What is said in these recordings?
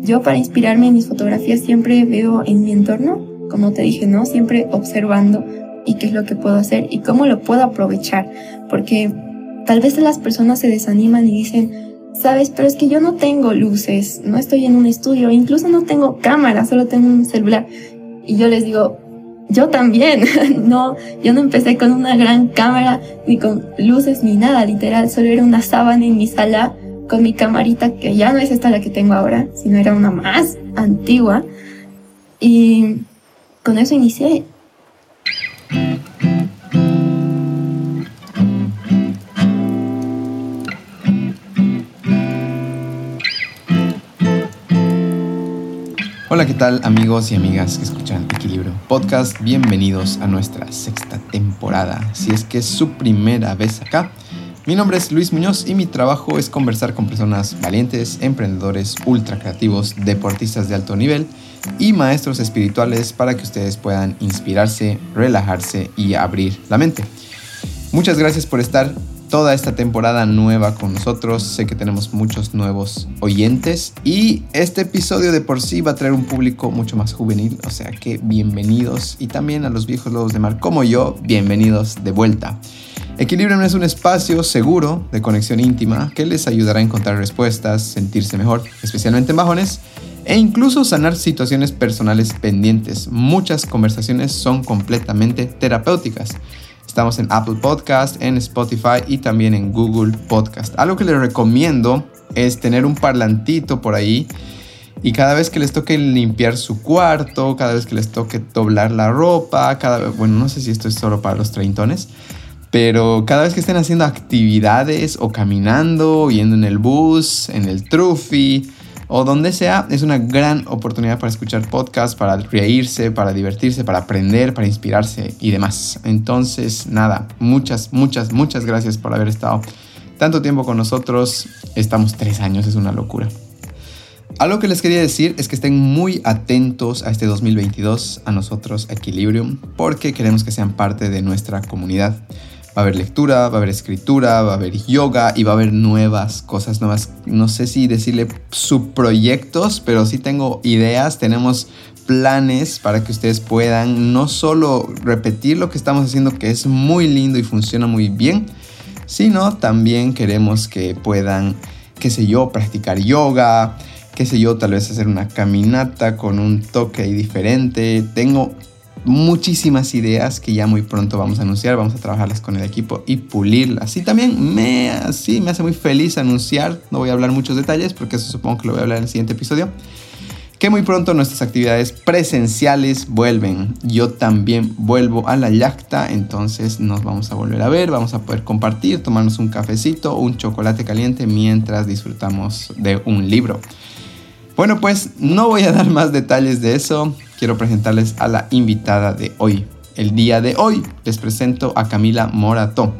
Yo para inspirarme en mis fotografías siempre veo en mi entorno, como te dije, ¿no? Siempre observando y qué es lo que puedo hacer y cómo lo puedo aprovechar, porque tal vez las personas se desaniman y dicen, sabes, pero es que yo no tengo luces, no estoy en un estudio, incluso no tengo cámara, solo tengo un celular. Y yo les digo, yo también, no, yo no empecé con una gran cámara, ni con luces, ni nada, literal, solo era una sábana en mi sala con mi camarita, que ya no es esta la que tengo ahora, sino era una más antigua. Y con eso inicié. Hola, ¿qué tal amigos y amigas que escuchan Equilibrio Podcast? Bienvenidos a nuestra sexta temporada. Si es que es su primera vez acá, mi nombre es Luis Muñoz y mi trabajo es conversar con personas valientes, emprendedores, ultra creativos, deportistas de alto nivel y maestros espirituales para que ustedes puedan inspirarse, relajarse y abrir la mente. Muchas gracias por estar toda esta temporada nueva con nosotros. Sé que tenemos muchos nuevos oyentes y este episodio de por sí va a traer un público mucho más juvenil, o sea que bienvenidos y también a los viejos lobos de mar como yo, bienvenidos de vuelta. Equilibrio no es un espacio seguro de conexión íntima que les ayudará a encontrar respuestas, sentirse mejor, especialmente en bajones, e incluso sanar situaciones personales pendientes. Muchas conversaciones son completamente terapéuticas. Estamos en Apple Podcast, en Spotify y también en Google Podcast. Algo que les recomiendo es tener un parlantito por ahí y cada vez que les toque limpiar su cuarto, cada vez que les toque doblar la ropa, cada bueno, no sé si esto es solo para los treintones, pero cada vez que estén haciendo actividades o caminando, yendo en el bus, en el trufi, o donde sea, es una gran oportunidad para escuchar podcasts, para reírse, para divertirse, para aprender, para inspirarse y demás. Entonces, nada, muchas, muchas, muchas gracias por haber estado tanto tiempo con nosotros. Estamos tres años, es una locura. Algo que les quería decir es que estén muy atentos a este 2022, a nosotros, Equilibrium, porque queremos que sean parte de nuestra comunidad. Va a haber lectura, va a haber escritura, va a haber yoga y va a haber nuevas cosas nuevas. No sé si decirle subproyectos, pero sí tengo ideas, tenemos planes para que ustedes puedan no solo repetir lo que estamos haciendo, que es muy lindo y funciona muy bien, sino también queremos que puedan, qué sé yo, practicar yoga, qué sé yo, tal vez hacer una caminata con un toque diferente. Tengo muchísimas ideas que ya muy pronto vamos a anunciar, vamos a trabajarlas con el equipo y pulirlas. Y también me, sí, me hace muy feliz anunciar, no voy a hablar muchos detalles porque eso supongo que lo voy a hablar en el siguiente episodio, que muy pronto nuestras actividades presenciales vuelven. Yo también vuelvo a la yacta, entonces nos vamos a volver a ver, vamos a poder compartir, tomarnos un cafecito, un chocolate caliente mientras disfrutamos de un libro. Bueno, pues no voy a dar más detalles de eso quiero presentarles a la invitada de hoy. El día de hoy les presento a Camila Morato.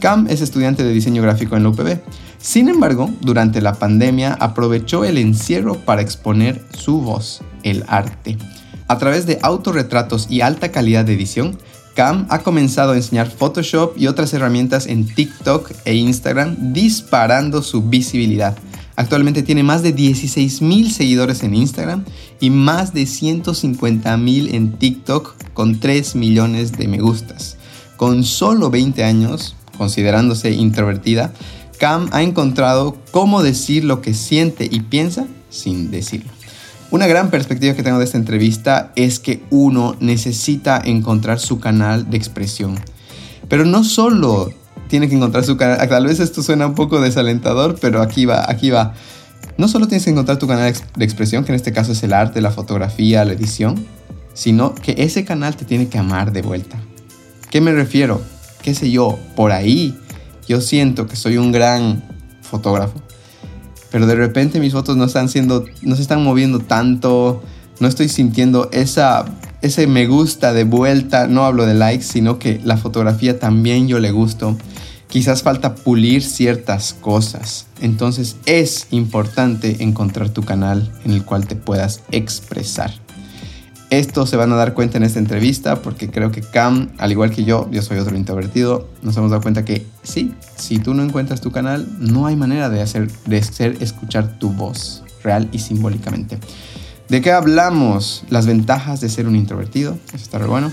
Cam es estudiante de diseño gráfico en la UPB. Sin embargo, durante la pandemia aprovechó el encierro para exponer su voz, el arte. A través de autorretratos y alta calidad de edición, Cam ha comenzado a enseñar Photoshop y otras herramientas en TikTok e Instagram, disparando su visibilidad. Actualmente tiene más de 16 mil seguidores en Instagram y más de 150 mil en TikTok con 3 millones de me gustas. Con solo 20 años, considerándose introvertida, Cam ha encontrado cómo decir lo que siente y piensa sin decirlo. Una gran perspectiva que tengo de esta entrevista es que uno necesita encontrar su canal de expresión. Pero no solo tiene que encontrar su canal. Tal vez esto suena un poco desalentador, pero aquí va, aquí va. No solo tienes que encontrar tu canal de expresión, que en este caso es el arte, la fotografía, la edición, sino que ese canal te tiene que amar de vuelta. ¿Qué me refiero? ¿Qué sé yo? Por ahí yo siento que soy un gran fotógrafo, pero de repente mis fotos no están siendo, no se están moviendo tanto, no estoy sintiendo esa ese me gusta de vuelta, no hablo de likes, sino que la fotografía también yo le gusto. Quizás falta pulir ciertas cosas. Entonces es importante encontrar tu canal en el cual te puedas expresar. Esto se van a dar cuenta en esta entrevista porque creo que Cam, al igual que yo, yo soy otro introvertido, nos hemos dado cuenta que sí, si tú no encuentras tu canal, no hay manera de hacer, de escuchar tu voz, real y simbólicamente. ¿De qué hablamos? Las ventajas de ser un introvertido, eso está bueno.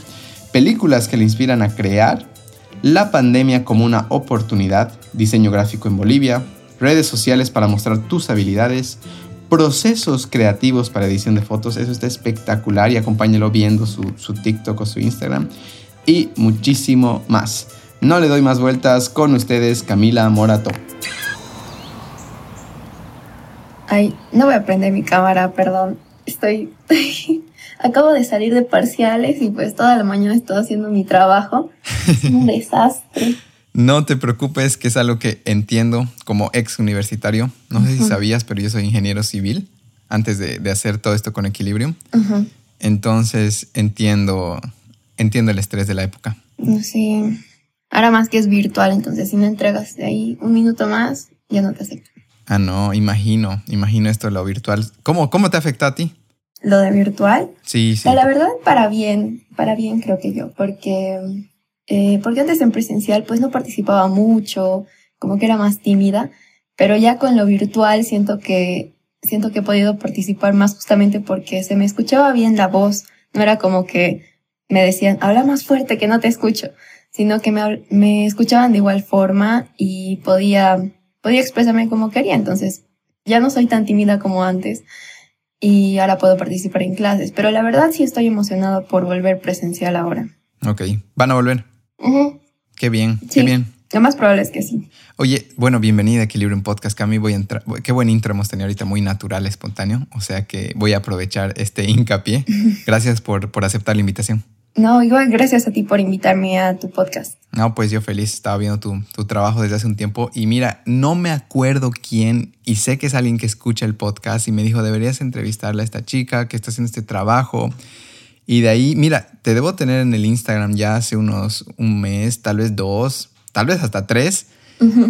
Películas que le inspiran a crear, la pandemia como una oportunidad, diseño gráfico en Bolivia, redes sociales para mostrar tus habilidades, procesos creativos para edición de fotos. Eso está espectacular y acompáñelo viendo su, su TikTok o su Instagram. Y muchísimo más. No le doy más vueltas con ustedes, Camila Morato. Ay, no voy a prender mi cámara, perdón. Estoy. Acabo de salir de parciales y pues toda la mañana estoy haciendo mi trabajo. Es un desastre. No te preocupes, que es algo que entiendo como ex universitario. No sé si sabías, pero yo soy ingeniero civil antes de, hacer todo esto con Equilibrium. Entonces entiendo, entiendo el estrés de la época. Sí. Ahora más que es virtual, entonces si no entregas de ahí un minuto más, ya no te acepto. Ah, no, imagino, imagino esto de lo virtual. ¿Cómo, cómo te afecta a ti? Lo de virtual. Sí, sí. La verdad, para bien, para bien creo que yo, porque eh, porque antes en presencial pues no participaba mucho, como que era más tímida, pero ya con lo virtual siento que, siento que he podido participar más justamente porque se me escuchaba bien la voz, no era como que me decían, habla más fuerte que no te escucho, sino que me, me escuchaban de igual forma y podía, podía expresarme como quería, entonces ya no soy tan tímida como antes y ahora puedo participar en clases, pero la verdad sí estoy emocionada por volver presencial ahora. Ok, ¿van a volver? Qué bien, qué bien. Lo más probable es que sí. Oye, bueno, bienvenida a Equilibrio en Podcast. Cami, voy a entrar. Qué buen intro hemos tenido ahorita, muy natural, espontáneo. O sea que voy a aprovechar este hincapié. Gracias por, por aceptar la invitación. No, igual gracias a ti por invitarme a tu podcast. No, pues yo feliz, estaba viendo tu, tu, trabajo desde hace un tiempo y mira, no me acuerdo quién y sé que es alguien que escucha el podcast y me dijo, deberías entrevistarle a esta chica que está haciendo este trabajo y de ahí, mira, te debo tener en el Instagram ya hace unos un mes, tal vez dos, tal vez hasta tres.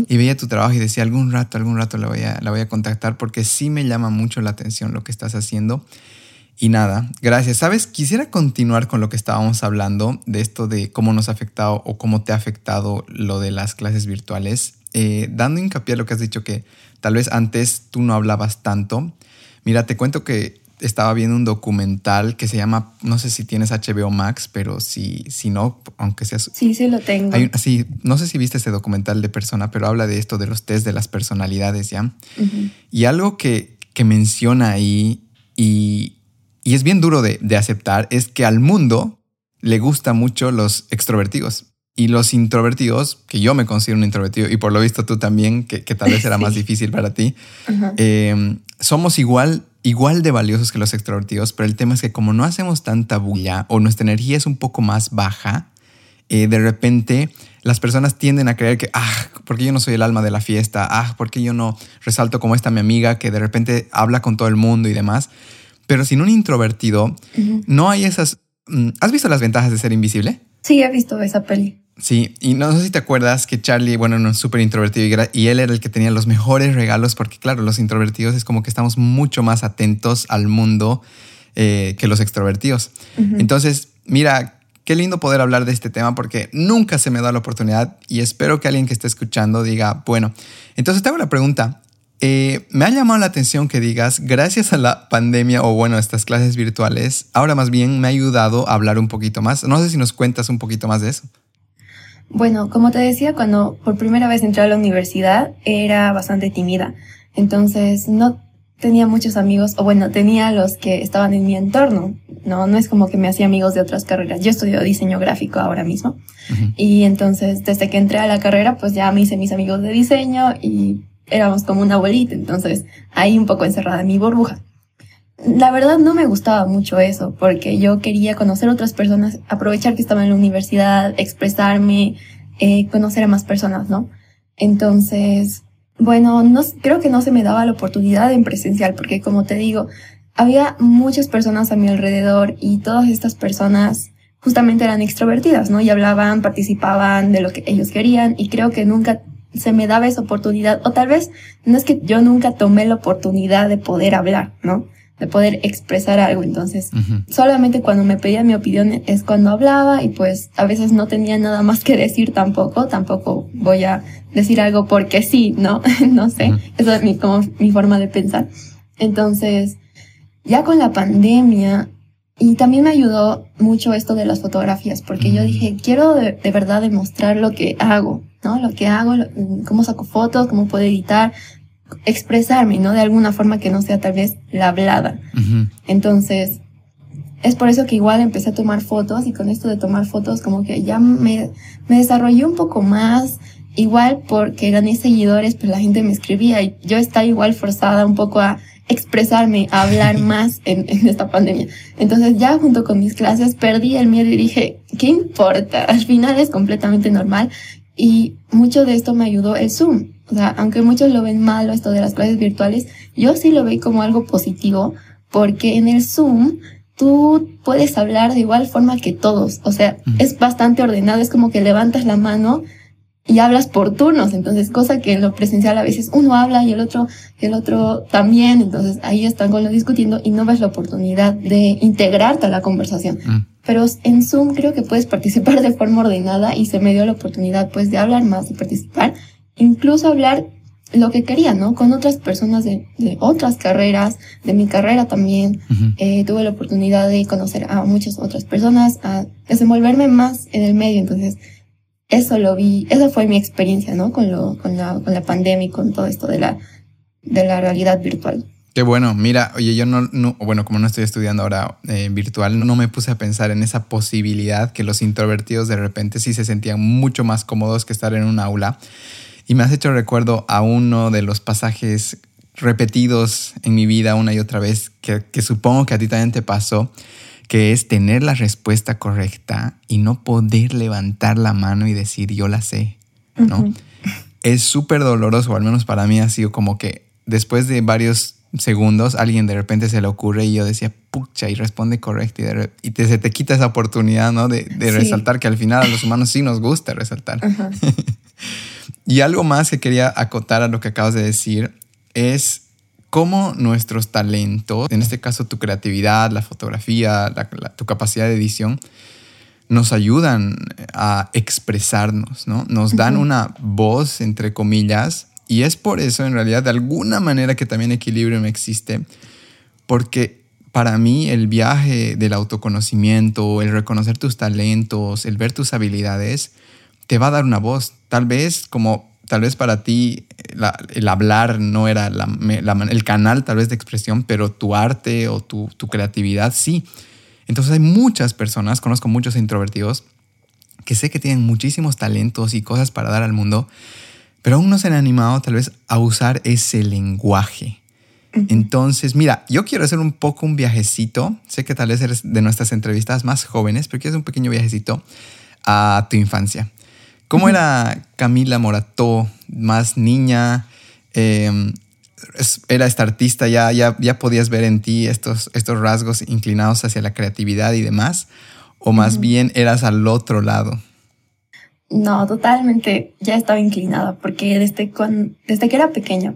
Y veía tu trabajo y decía, algún rato, algún rato la voy, a, la voy a contactar porque sí me llama mucho la atención lo que estás haciendo. Y nada, gracias. Sabes, quisiera continuar con lo que estábamos hablando de esto de cómo nos ha afectado o cómo te ha afectado lo de las clases virtuales, eh, dando hincapié a lo que has dicho que tal vez antes tú no hablabas tanto. Mira, te cuento que estaba viendo un documental que se llama, no sé si tienes HBO Max, pero si, si no, aunque sea... Sí, sí lo tengo. sí, no sé si viste ese documental de persona, pero habla de esto, de los test de las personalidades, ¿ya? Y algo que, que, menciona ahí, y, y es bien duro de, de, aceptar, es que al mundo le gusta mucho los extrovertidos. Y los introvertidos, que yo me considero un introvertido, y por lo visto tú también, que, que tal vez era más difícil para ti, eh, somos igual igual de valiosos que los extrovertidos, pero el tema es que como no hacemos tanta bulla o nuestra energía es un poco más baja, eh, de repente las personas tienden a creer que, ah, porque yo no soy el alma de la fiesta, ah, porque yo no resalto como esta mi amiga que de repente habla con todo el mundo y demás. Pero sin un introvertido, no hay esas... Mm, ¿Has visto las ventajas de ser invisible? Sí, he visto esa peli. Sí, y no sé si te acuerdas que Charlie, bueno, no es súper introvertido y, él era el que tenía los mejores regalos porque, claro, los introvertidos es como que estamos mucho más atentos al mundo eh, que los extrovertidos. Entonces, mira, qué lindo poder hablar de este tema porque nunca se me da la oportunidad y espero que alguien que esté escuchando diga, bueno, entonces te hago la pregunta. Eh, me ha llamado la atención que digas, gracias a la pandemia o bueno, estas clases virtuales, ahora más bien me ha ayudado a hablar un poquito más. No sé si nos cuentas un poquito más de eso. Bueno, como te decía, cuando por primera vez entré a la universidad era bastante tímida. Entonces no tenía muchos amigos, o bueno, tenía los que estaban en mi entorno. No, no es como que me hacía amigos de otras carreras. Yo estudio diseño gráfico ahora mismo. Y entonces, desde que entré a la carrera, pues ya me hice mis amigos de diseño y éramos como una abuelita. Entonces, ahí un poco encerrada en mi burbuja la verdad no me gustaba mucho eso, porque yo quería conocer otras personas, aprovechar que estaba en la universidad, expresarme, eh, conocer a más personas, ¿no? Entonces, bueno, no, creo que no se me daba la oportunidad en presencial, porque como te digo, había muchas personas a mi alrededor y todas estas personas justamente eran extrovertidas, ¿no? Y hablaban, participaban de lo que ellos querían y creo que nunca se me daba esa oportunidad, o tal vez no es que yo nunca tomé la oportunidad de poder hablar, ¿no? de poder expresar algo. Entonces, solamente cuando me pedía mi opinión es cuando hablaba y pues a veces no tenía nada más que decir tampoco, tampoco voy a decir algo porque sí, ¿no? no sé, eso es mi, como mi forma de pensar. Entonces, ya con la pandemia, y también me ayudó mucho esto de las fotografías, porque yo dije, quiero de, verdad demostrar lo que hago, ¿no? Lo que hago, cómo saco fotos, cómo puedo editar, expresarme, ¿no? De alguna forma que no sea tal vez la hablada. Entonces, es por eso que igual empecé a tomar fotos y con esto de tomar fotos como que ya me, me desarrollé un poco más, igual porque gané seguidores, pues la gente me escribía y yo estaba igual forzada un poco a expresarme, a hablar más en, en, esta pandemia. Entonces ya junto con mis clases perdí el miedo y dije, ¿qué importa? Al final es completamente normal y mucho de esto me ayudó el Zoom. O sea, aunque muchos lo ven malo esto de las clases virtuales, yo sí lo veo como algo positivo porque en el Zoom tú puedes hablar de igual forma que todos. O sea, es bastante ordenado, es como que levantas la mano y hablas por turnos, entonces cosa que en lo presencial a veces uno habla y el otro el otro también, entonces ahí están con lo discutiendo y no ves la oportunidad de integrarte a la conversación. Mm. Pero en Zoom creo que puedes participar de forma ordenada y se me dio la oportunidad pues de hablar más y participar, incluso hablar lo que quería, ¿no? Con otras personas de, de otras carreras, de mi carrera también. eh, tuve la oportunidad de conocer a muchas otras personas, a desenvolverme más en el medio, entonces eso lo vi, esa fue mi experiencia, ¿no? Con, lo, con, la, con la pandemia y con todo esto de la, de la realidad virtual. Qué bueno, mira, oye, yo no, no bueno, como no estoy estudiando ahora eh, virtual, no me puse a pensar en esa posibilidad que los introvertidos de repente sí se sentían mucho más cómodos que estar en un aula. Y me has hecho recuerdo a uno de los pasajes repetidos en mi vida una y otra vez, que, que supongo que a ti también te pasó, que es tener la respuesta correcta y no poder levantar la mano y decir yo la sé, ¿no? Es súper doloroso, al menos para mí ha sido como que después de varios segundos alguien de repente se le ocurre y yo decía, pucha, y responde correcto y, te, se te quita esa oportunidad, ¿no? De, resaltar que al final a los humanos sí nos gusta resaltar. y algo más que quería acotar a lo que acabas de decir es cómo nuestros talentos, en este caso tu creatividad, la fotografía, tu capacidad de edición, nos ayudan a expresarnos, ¿no? Nos dan una voz, entre comillas, y es por eso, en realidad, de alguna manera que también equilibrio existe, porque para mí el viaje del autoconocimiento, el reconocer tus talentos, el ver tus habilidades, te va a dar una voz. Tal vez como tal vez para ti el hablar no era el canal tal vez de expresión, pero tu arte o tu, creatividad sí. Entonces hay muchas personas, conozco muchos introvertidos, que sé que tienen muchísimos talentos y cosas para dar al mundo, pero aún no se han animado tal vez a usar ese lenguaje. Entonces, mira, yo quiero hacer un poco un viajecito. Sé que tal vez eres de nuestras entrevistas más jóvenes, pero quiero hacer un pequeño viajecito a tu infancia. ¿Cómo era Camila Morató, más niña? Em, era esta artista, ya, ya, ya podías ver en ti estos, estos rasgos inclinados hacia la creatividad y demás, o más bien eras al otro lado. No, totalmente ya estaba inclinada, porque desde, desde que era pequeña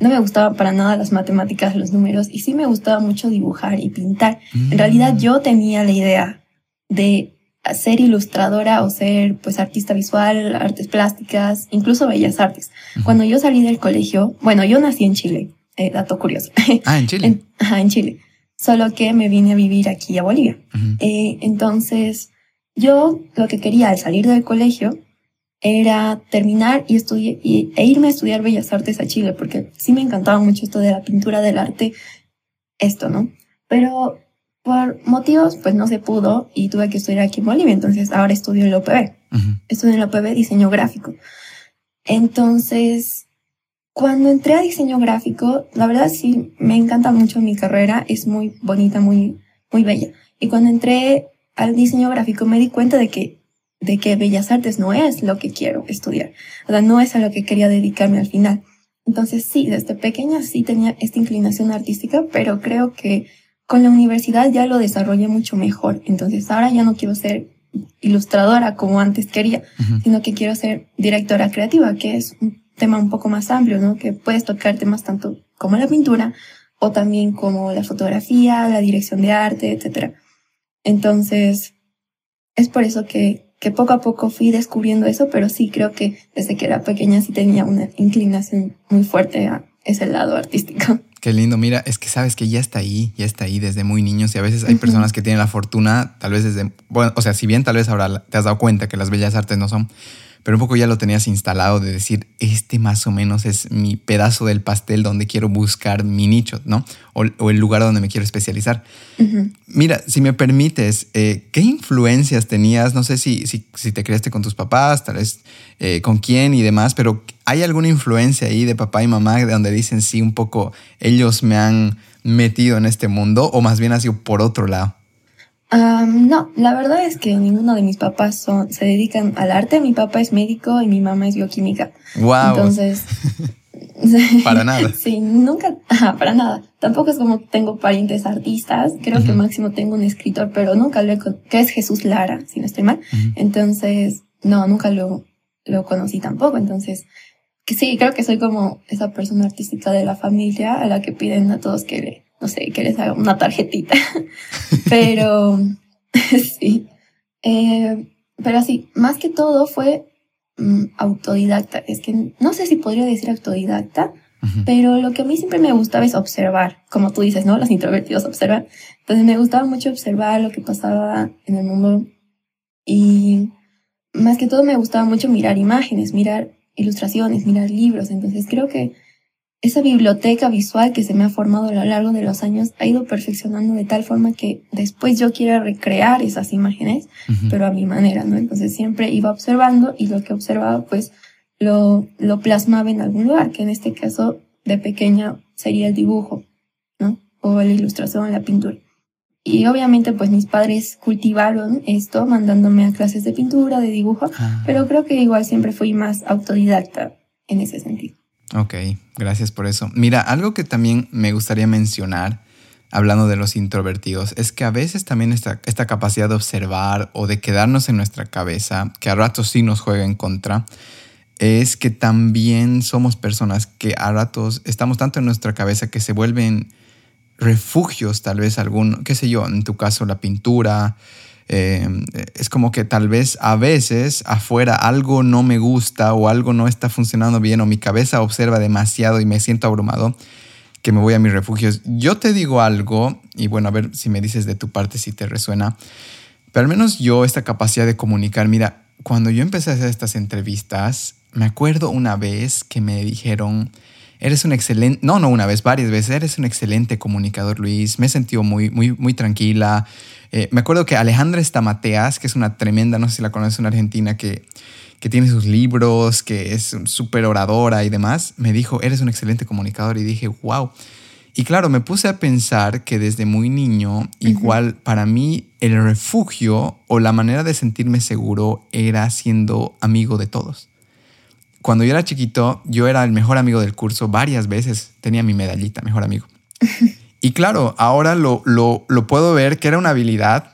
no me gustaba para nada las matemáticas, los números, y sí me gustaba mucho dibujar y pintar. En realidad mm. yo tenía la idea de ser ilustradora o ser pues artista visual, artes plásticas, incluso bellas artes. Cuando yo salí del colegio, bueno, yo nací en Chile, eh, dato curioso. Ah, en Chile. ajá, en Chile. Solo que me vine a vivir aquí a Bolivia. Eh, entonces, yo lo que quería al salir del colegio era terminar y y, e irme a estudiar bellas artes a Chile, porque sí me encantaba mucho esto de la pintura del arte, esto, ¿no? Pero por motivos, pues no se pudo y tuve que estudiar aquí en Bolivia. Entonces ahora estudio en la UPB. Estudio en la UPB diseño gráfico. Entonces, cuando entré a diseño gráfico, la verdad sí me encanta mucho mi carrera. Es muy bonita, muy, muy bella. Y cuando entré al diseño gráfico me di cuenta de que, de que Bellas Artes no es lo que quiero estudiar. O sea, no es a lo que quería dedicarme al final. Entonces sí, desde pequeña sí tenía esta inclinación artística, pero creo que con la universidad ya lo desarrollé mucho mejor. Entonces ahora ya no quiero ser ilustradora como antes quería, sino que quiero ser directora creativa, que es un tema un poco más amplio, ¿no? Que puedes tocar temas tanto como la pintura, o también como la fotografía, la dirección de arte, etc. Entonces, es por eso que, que poco a poco fui descubriendo eso, pero sí creo que desde que era pequeña sí tenía una inclinación muy fuerte a ese lado artístico. Qué lindo, mira, es que sabes que ya está ahí, ya está ahí desde muy niños y a veces hay personas que tienen la fortuna, tal vez desde, bueno, o sea, si bien tal vez ahora te has dado cuenta que las bellas artes no son pero un poco ya lo tenías instalado de decir, este más o menos es mi pedazo del pastel donde quiero buscar mi nicho, ¿no? O, el lugar donde me quiero especializar. Mira, si me permites, eh, ¿qué influencias tenías? No sé si, si, si, te creaste con tus papás, tal vez eh, con quién y demás, pero ¿hay alguna influencia ahí de papá y mamá de donde dicen, sí, un poco ellos me han metido en este mundo o más bien ha sido por otro lado? No, la verdad es que ninguno de mis papás son, se dedican al arte. Mi papá es médico y mi mamá es bioquímica. Wow. Entonces. para nada. Sí, nunca, para nada. Tampoco es como tengo parientes artistas. Creo que máximo tengo un escritor, pero nunca lo he, que es Jesús Lara, si no estoy mal. Entonces, no, nunca lo, lo conocí tampoco. Entonces, que sí, creo que soy como esa persona artística de la familia a la que piden a todos que le no sé, que les haga una tarjetita. pero sí. Eh, pero sí, más que todo fue mm, autodidacta. Es que no sé si podría decir autodidacta, pero lo que a mí siempre me gustaba es observar, como tú dices, ¿no? Los introvertidos observan. Entonces me gustaba mucho observar lo que pasaba en el mundo y más que todo me gustaba mucho mirar imágenes, mirar ilustraciones, mirar libros. Entonces creo que esa biblioteca visual que se me ha formado a lo largo de los años ha ido perfeccionando de tal forma que después yo quiera recrear esas imágenes, pero a mi manera, ¿no? Entonces siempre iba observando y lo que observaba pues lo, lo plasmaba en algún lugar, que en este caso de pequeña sería el dibujo, ¿no? O la ilustración, la pintura. Y obviamente pues mis padres cultivaron esto mandándome a clases de pintura, de dibujo, ah. pero creo que igual siempre fui más autodidacta en ese sentido. Ok, gracias por eso. Mira, algo que también me gustaría mencionar, hablando de los introvertidos, es que a veces también esta, esta capacidad de observar o de quedarnos en nuestra cabeza, que a ratos sí nos juega en contra, es que también somos personas que a ratos estamos tanto en nuestra cabeza que se vuelven refugios, tal vez algún, qué sé yo, en tu caso la pintura, eh, es como que tal vez a veces afuera algo no me gusta o algo no está funcionando bien o mi cabeza observa demasiado y me siento abrumado que me voy a mis refugios. Yo te digo algo y bueno, a ver si me dices de tu parte si te resuena, pero al menos yo esta capacidad de comunicar, mira, cuando yo empecé a hacer estas entrevistas, me acuerdo una vez que me dijeron, eres un excelente, no, no una vez, varias veces, eres un excelente comunicador, Luis, me he sentido muy, muy, muy tranquila. Eh, me acuerdo que Alejandra Estamateas, que es una tremenda, no sé si la conoces, una argentina que, que tiene sus libros, que es súper oradora y demás, me dijo, eres un excelente comunicador y dije, wow. Y claro, me puse a pensar que desde muy niño, igual para mí el refugio o la manera de sentirme seguro era siendo amigo de todos cuando yo era chiquito, yo era el mejor amigo del curso varias veces. Tenía mi medallita, mejor amigo. y claro, ahora lo, lo, lo, puedo ver que era una habilidad,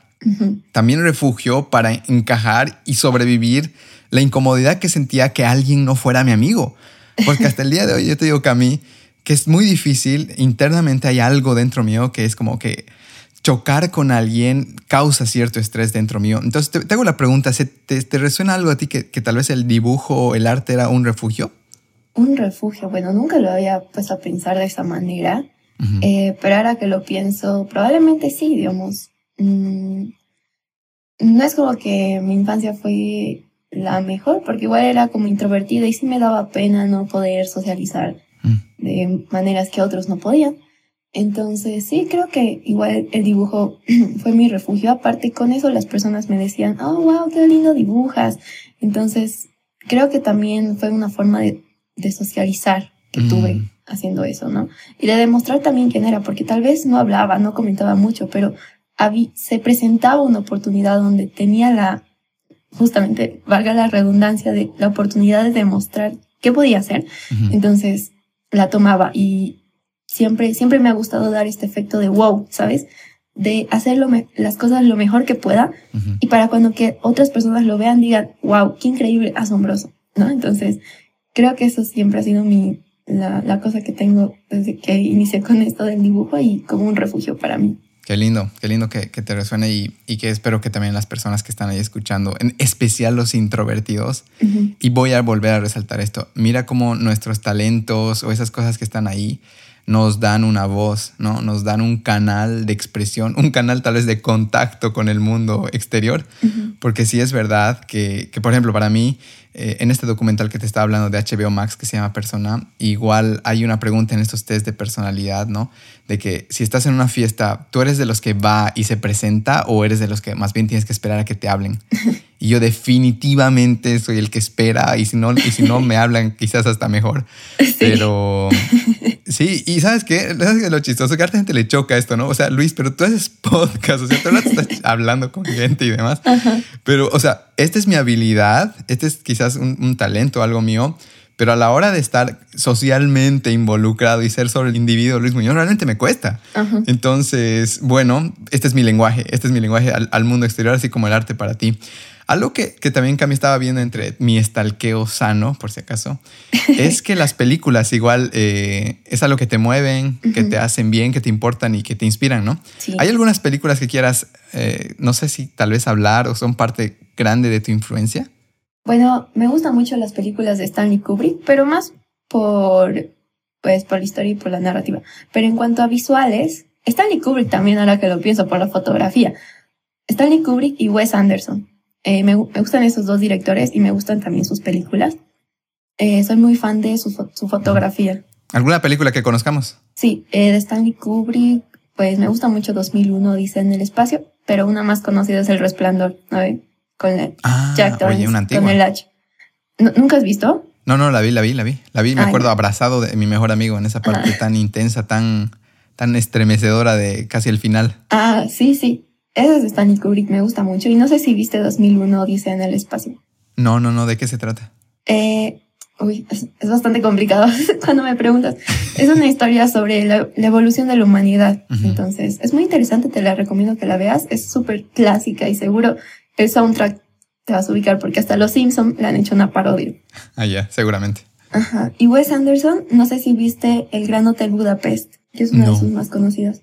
también refugio para encajar y sobrevivir la incomodidad que sentía que alguien no fuera mi amigo. Porque hasta el día de hoy yo te digo que a mí, que es muy difícil, internamente hay algo dentro mío que es como que chocar con alguien causa cierto estrés dentro mío. Entonces, te, hago la pregunta, ¿te, ¿te, resuena algo a ti que, tal vez el dibujo o el arte era un refugio? Un refugio, bueno, nunca lo había puesto a pensar de esa manera, eh, pero ahora que lo pienso, probablemente sí, digamos. Mm, no es como que mi infancia fue la mejor, porque igual era como introvertida y sí me daba pena no poder socializar mm. de maneras que otros no podían. Entonces, sí, creo que igual el dibujo fue mi refugio. Aparte, con eso las personas me decían, oh, wow, qué lindo dibujas. Entonces, creo que también fue una forma de, de socializar que mm. tuve haciendo eso, ¿no? Y de demostrar también quién era, porque tal vez no hablaba, no comentaba mucho, pero se presentaba una oportunidad donde tenía la, justamente, valga la redundancia, de la oportunidad de demostrar qué podía hacer. Entonces, la tomaba y siempre, siempre me ha gustado dar este efecto de wow, ¿sabes? De hacer las cosas lo mejor que pueda y para cuando que otras personas lo vean digan, wow, qué increíble, asombroso, ¿no? Entonces, creo que eso siempre ha sido mi, la, la cosa que tengo desde que inicié con esto del dibujo y como un refugio para mí. Qué lindo, qué lindo que, que te resuene y, y, que espero que también las personas que están ahí escuchando, en especial los introvertidos, uh -huh. y voy a volver a resaltar esto, mira cómo nuestros talentos o esas cosas que están ahí nos dan una voz, ¿no? Nos dan un canal de expresión, un canal tal vez de contacto con el mundo exterior, uh -huh. porque sí es verdad que, que, por ejemplo, para mí, eh, en este documental que te estaba hablando de HBO Max que se llama Persona, igual hay una pregunta en estos test de personalidad, ¿no? De que si estás en una fiesta, ¿tú eres de los que va y se presenta o eres de los que más bien tienes que esperar a que te hablen? Y yo definitivamente soy el que espera y si no, y si no me hablan quizás hasta mejor. Sí. Pero sí, y ¿sabes qué? ¿Sabes qué es lo chistoso? Que a la gente le choca esto, ¿no? O sea, Luis, pero tú haces podcast, o sea, tú no estás hablando con gente y demás. Ajá. Pero, o sea, esta es mi habilidad, este es quizás un, un talento, algo mío, pero a la hora de estar socialmente involucrado y ser sobre el individuo Luis Muñoz, realmente me cuesta. Entonces, bueno, este es mi lenguaje, este es mi lenguaje al, al mundo exterior, así como el arte para ti. Algo que, que también Cami estaba viendo entre mi estalqueo sano, por si acaso, es que las películas igual eh, es algo que te mueven, uh -huh. que te hacen bien, que te importan y que te inspiran, ¿no? Sí. ¿Hay algunas películas que quieras, eh, no sé si tal vez hablar o son parte grande de tu influencia? Bueno, me gustan mucho las películas de Stanley Kubrick, pero más por, pues, por la historia y por la narrativa. Pero en cuanto a visuales, Stanley Kubrick también, ahora que lo pienso, por la fotografía. Stanley Kubrick y Wes Anderson. Eh, me, me, gustan esos dos directores y me gustan también sus películas. Eh, soy muy fan de su, su, fotografía. ¿Alguna película que conozcamos? Sí, eh, de Stanley Kubrick, pues me gusta mucho 2001, dice en el espacio, pero una más conocida es El Resplandor, ¿no? con el ah, Jack Torrance, oye, una antigua. con el H. ¿Nunca has visto? No, no, la vi, la vi, la vi. La vi, me Ay. acuerdo abrazado de mi mejor amigo en esa parte ah. tan intensa, tan, tan estremecedora de casi el final. Ah, sí, sí. Esa es de Stanley Kubrick, me gusta mucho. Y no sé si viste 2001, dice en el espacio. No, no, no, ¿de qué se trata? Eh, uy, es, es, bastante complicado cuando me preguntas. Es una historia sobre la, la evolución de la humanidad. Uh -huh. Entonces, es muy interesante, te la recomiendo que la veas. Es súper clásica y seguro el soundtrack te vas a ubicar porque hasta los Simpsons le han hecho una parodia. Ah, ya, seguramente. Ajá. Y Wes Anderson, no sé si viste El Gran Hotel Budapest, que es una no. de sus más conocidas.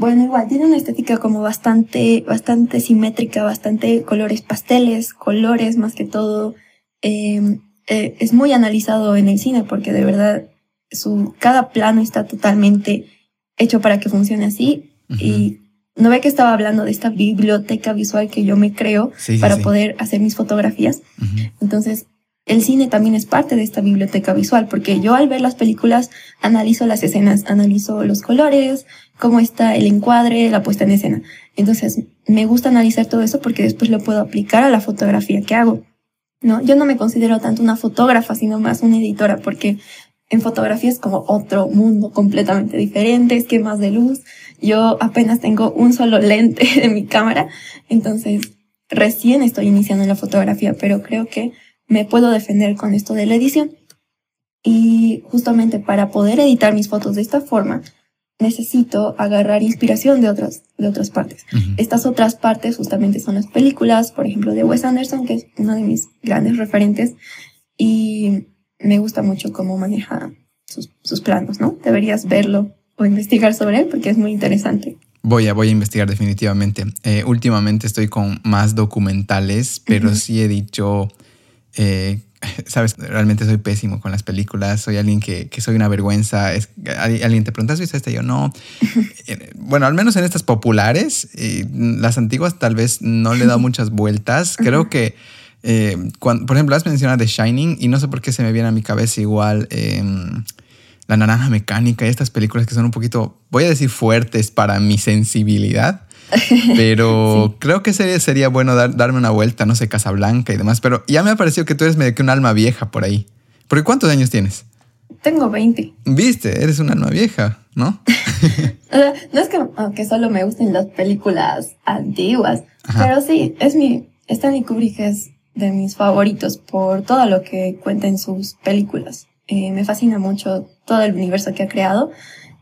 Bueno, igual, tiene una estética como bastante, bastante simétrica, bastante colores pasteles, colores más que todo. Eh, eh, es muy analizado en el cine porque de verdad su, cada plano está totalmente hecho para que funcione así. Uh -huh. Y no ve que estaba hablando de esta biblioteca visual que yo me creo sí, para sí. poder hacer mis fotografías. Uh -huh. Entonces, el cine también es parte de esta biblioteca visual, porque yo al ver las películas analizo las escenas, analizo los colores, cómo está el encuadre, la puesta en escena. Entonces, me gusta analizar todo eso porque después lo puedo aplicar a la fotografía que hago. No, yo no me considero tanto una fotógrafa, sino más una editora, porque en fotografía es como otro mundo completamente diferente, esquemas de luz. Yo apenas tengo un solo lente de mi cámara, entonces recién estoy iniciando la fotografía, pero creo que me puedo defender con esto de la edición. Y justamente para poder editar mis fotos de esta forma, necesito agarrar inspiración de otras, de otras partes. Uh -huh. Estas otras partes justamente son las películas, por ejemplo, de Wes Anderson, que es uno de mis grandes referentes, y me gusta mucho cómo maneja sus, sus planos, ¿no? Deberías verlo o investigar sobre él porque es muy interesante. Voy a, voy a investigar definitivamente. Eh, últimamente estoy con más documentales, pero uh -huh. sí he dicho eh, sabes, realmente soy pésimo con las películas, soy alguien que, que soy una vergüenza. Es, alguien te preguntas, ¿viste esta? Yo no. Eh, bueno, al menos en estas populares, eh, las antiguas tal vez no le he dado muchas vueltas. Creo que, eh, cuando, por ejemplo, has mencionado The Shining y no sé por qué se me viene a mi cabeza igual em, La Naranja Mecánica y estas películas que son un poquito, voy a decir, fuertes para mi sensibilidad. Pero sí. creo que sería, sería bueno dar, darme una vuelta, no sé, Casablanca y demás. Pero ya me ha parecido que tú eres medio que un alma vieja por ahí. Porque ¿cuántos años tienes? Tengo 20. Viste, eres un alma vieja, ¿no? no es que, que, solo me gusten las películas antiguas, Ajá. pero sí, es mi. Stanley Kubrick es de mis favoritos por todo lo que cuenta en sus películas. Eh, me fascina mucho todo el universo que ha creado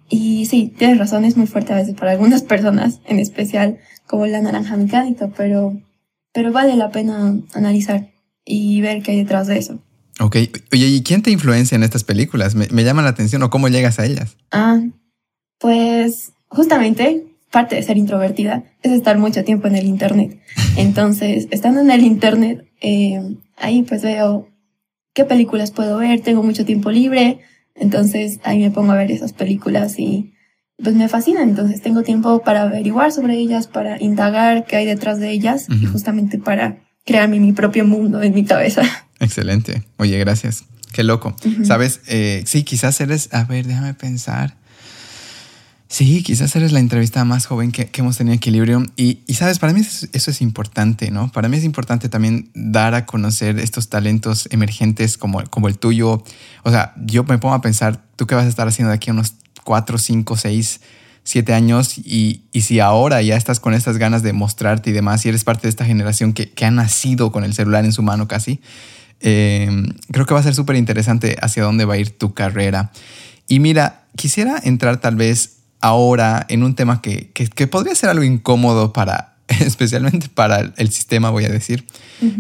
y sí, tienes razón, es muy fuerte a veces para algunas personas, en especial como la naranja mecánica, pero, pero vale la pena analizar y ver qué hay detrás de eso. Ok, oye, ¿y quién te influencia en estas películas? Me, me llama la atención o cómo llegas a ellas. Ah, pues justamente parte de ser introvertida es estar mucho tiempo en el Internet. Entonces, estando en el Internet, eh, ahí pues veo qué películas puedo ver, tengo mucho tiempo libre, entonces ahí me pongo a ver esas películas y pues me fascinan, entonces tengo tiempo para averiguar sobre ellas, para indagar qué hay detrás de ellas y justamente para crearme mi propio mundo en mi cabeza. Excelente. Oye, gracias. Qué loco. Sabes, eh, sí, quizás eres, a ver, déjame pensar. Sí, quizás eres la entrevista más joven que, hemos tenido en Equilibrio. Y, sabes, para mí eso, es importante, ¿no? Para mí es importante también dar a conocer estos talentos emergentes como, como el tuyo. O sea, yo me pongo a pensar, tú qué vas a estar haciendo de aquí a unos cuatro, cinco, seis, siete años. Y, si ahora ya estás con estas ganas de mostrarte y demás, y eres parte de esta generación que, ha nacido con el celular en su mano casi, eh, creo que va a ser súper interesante hacia dónde va a ir tu carrera. Y mira, quisiera entrar tal vez ahora en un tema que, que, podría ser algo incómodo para, especialmente para el sistema, voy a decir.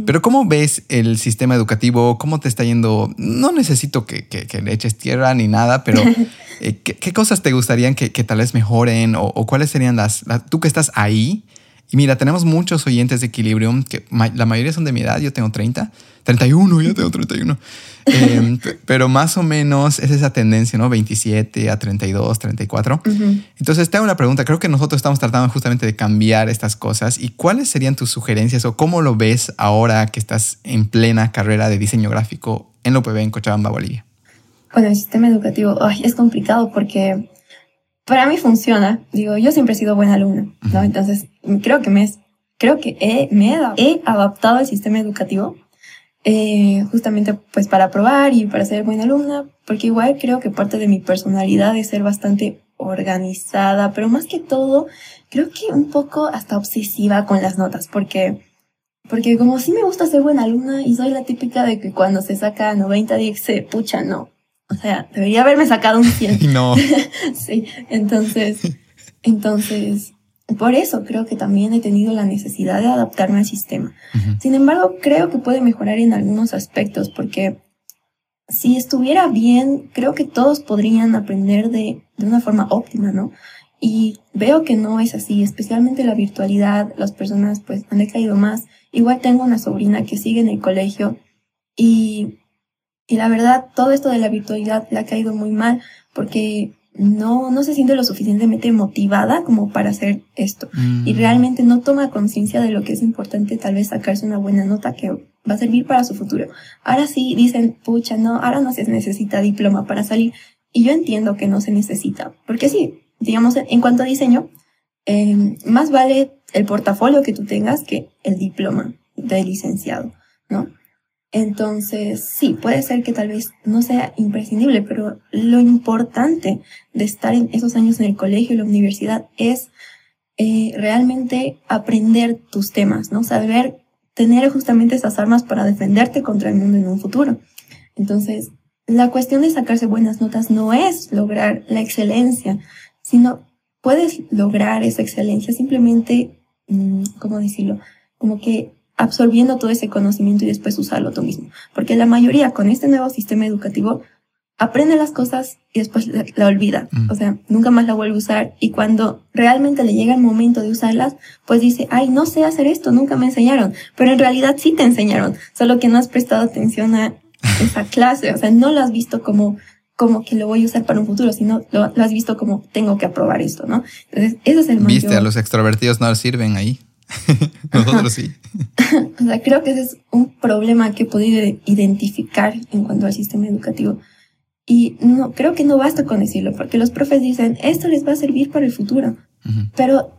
Pero ¿cómo ves el sistema educativo? ¿Cómo te está yendo? No necesito que, que le eches tierra ni nada, pero eh, ¿qué, cosas te gustarían que, tal vez mejoren o, cuáles serían las, Tú que estás ahí, y mira, tenemos muchos oyentes de Equilibrium, que la mayoría son de mi edad, yo tengo 30, 31, yo tengo 31. Em, pero más o menos es esa tendencia, ¿no? 27 a 32, 34. Entonces te hago una pregunta, creo que nosotros estamos tratando justamente de cambiar estas cosas y cuáles serían tus sugerencias o cómo lo ves ahora que estás en plena carrera de diseño gráfico en la UPB en Cochabamba, Bolivia. Bueno, el sistema educativo es complicado porque para mí funciona. Digo, yo siempre he sido buena alumna, ¿no? Entonces, creo que me, creo que he, me he, adaptado al sistema educativo eh, justamente pues para probar y para ser buena alumna, porque igual creo que parte de mi personalidad es ser bastante organizada, pero más que todo, creo que un poco hasta obsesiva con las notas, porque porque como sí me gusta ser buena alumna y soy la típica de que cuando se saca 90 dice, pucha, no, o sea, debería haberme sacado un 100. No. sí, entonces, entonces, por eso creo que también he tenido la necesidad de adaptarme al sistema. Sin embargo, creo que puede mejorar en algunos aspectos porque si estuviera bien, creo que todos podrían aprender de, de una forma óptima, ¿no? Y veo que no es así, especialmente la virtualidad, las personas pues han decaído más. Igual tengo una sobrina que sigue en el colegio y y la verdad, todo esto de la virtualidad le ha caído muy mal porque no, no se siente lo suficientemente motivada como para hacer esto. Y mm. realmente no toma conciencia de lo que es importante tal vez sacarse una buena nota que va a servir para su futuro. Ahora sí dicen, pucha, no, ahora no se necesita diploma para salir. Y yo entiendo que no se necesita. Porque sí, digamos, en cuanto a diseño, eh, más vale el portafolio que tú tengas que el diploma de licenciado, ¿no? Entonces, sí, puede ser que tal vez no sea imprescindible, pero lo importante de estar en esos años en el colegio y la universidad es eh, realmente aprender tus temas, ¿no? Saber tener justamente esas armas para defenderte contra el mundo en un futuro. Entonces, la cuestión de sacarse buenas notas no es lograr la excelencia, sino puedes lograr esa excelencia simplemente, mm, ¿cómo decirlo? Como que absorbiendo todo ese conocimiento y después usarlo tú mismo. Porque la mayoría con este nuevo sistema educativo aprende las cosas y después la, olvida. Mm. O sea, nunca más la vuelve a usar y cuando realmente le llega el momento de usarlas, pues dice, ay, no sé hacer esto, nunca me enseñaron. Pero en realidad sí te enseñaron, solo que no has prestado atención a esa clase. O sea, no lo has visto como como que lo voy a usar para un futuro, sino lo, has visto como tengo que aprobar esto, ¿no? Entonces, eso es el mayor... Viste, a los extrovertidos no sirven ahí. Nosotros sí. o sea, creo que ese es un problema que he podido identificar en cuanto al sistema educativo. Y no, creo que no basta con decirlo, porque los profes dicen, esto les va a servir para el futuro. Pero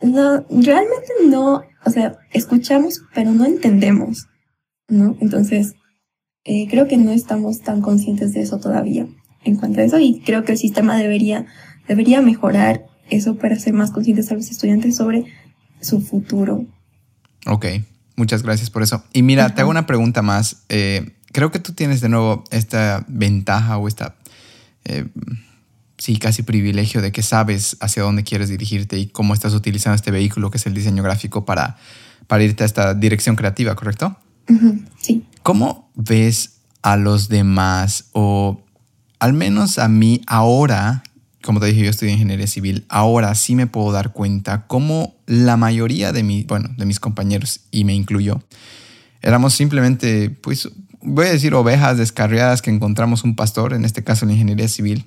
no, realmente no, o sea, escuchamos, pero no entendemos, ¿no? Entonces, eh, creo que no estamos tan conscientes de eso todavía en cuanto a eso y creo que el sistema debería, debería mejorar eso para ser más conscientes a los estudiantes sobre su futuro. Ok, muchas gracias por eso. Y mira, te hago una pregunta más. Eh, creo que tú tienes de nuevo esta ventaja o esta, eh, sí, casi privilegio de que sabes hacia dónde quieres dirigirte y cómo estás utilizando este vehículo que es el diseño gráfico para, para irte a esta dirección creativa, ¿correcto? Sí. ¿Cómo ves a los demás o al menos a mí ahora, como te dije, yo estudio ingeniería civil, ahora sí me puedo dar cuenta cómo la mayoría de, mi, bueno, de mis compañeros, y me incluyo, éramos simplemente, pues, voy a decir ovejas descarriadas que encontramos un pastor, en este caso la ingeniería civil,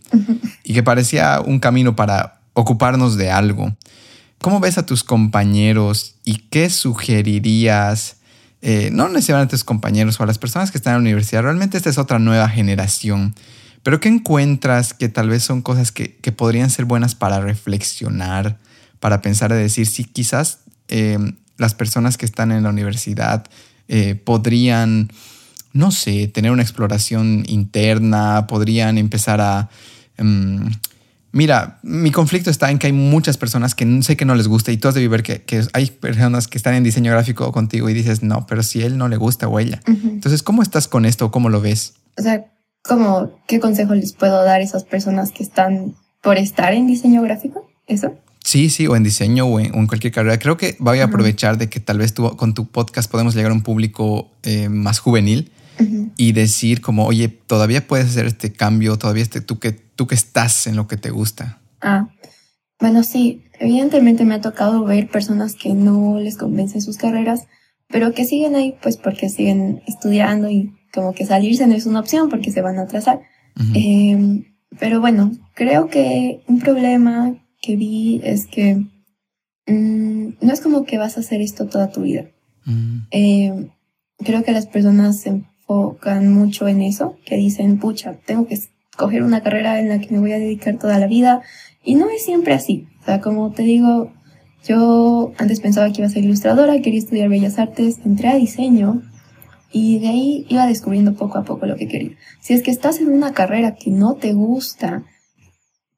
y que parecía un camino para ocuparnos de algo. ¿Cómo ves a tus compañeros y qué sugerirías? Eh, no necesariamente a tus compañeros o a las personas que están en la universidad, realmente esta es otra nueva generación. Pero ¿qué encuentras que tal vez son cosas que, podrían ser buenas para reflexionar, para pensar y decir si quizás eh, las personas que están en la universidad eh, podrían, no sé, tener una exploración interna, podrían empezar a... Em, mira, mi conflicto está en que hay muchas personas que sé que no les gusta y tú has de ver que, que, hay personas que están en diseño gráfico contigo y dices, no, pero si él no le gusta o ella. Entonces, ¿cómo estás con esto? ¿Cómo lo ves? O sea, ¿cómo, ¿qué consejo les puedo dar a esas personas que están por estar en diseño gráfico? ¿Eso? Sí, sí, o en diseño o en, cualquier carrera. Creo que voy a aprovechar de que tal vez tú, con tu podcast podemos llegar a un público eh, más juvenil y decir como, oye, todavía puedes hacer este cambio, todavía este, tú, que, tú que estás en lo que te gusta. Ah, bueno, sí, evidentemente me ha tocado ver personas que no les convencen sus carreras, pero que siguen ahí pues porque siguen estudiando y como que salirse no es una opción porque se van a atrasar. Em, pero bueno, creo que un problema que vi es que mm, no es como que vas a hacer esto toda tu vida. Em, creo que las personas se enfocan mucho en eso, que dicen, pucha, tengo que escoger una carrera en la que me voy a dedicar toda la vida. Y no es siempre así. O sea, como te digo, yo antes pensaba que iba a ser ilustradora, quería estudiar bellas artes, entré a diseño y de ahí iba descubriendo poco a poco lo que quería. Si es que estás en una carrera que no te gusta,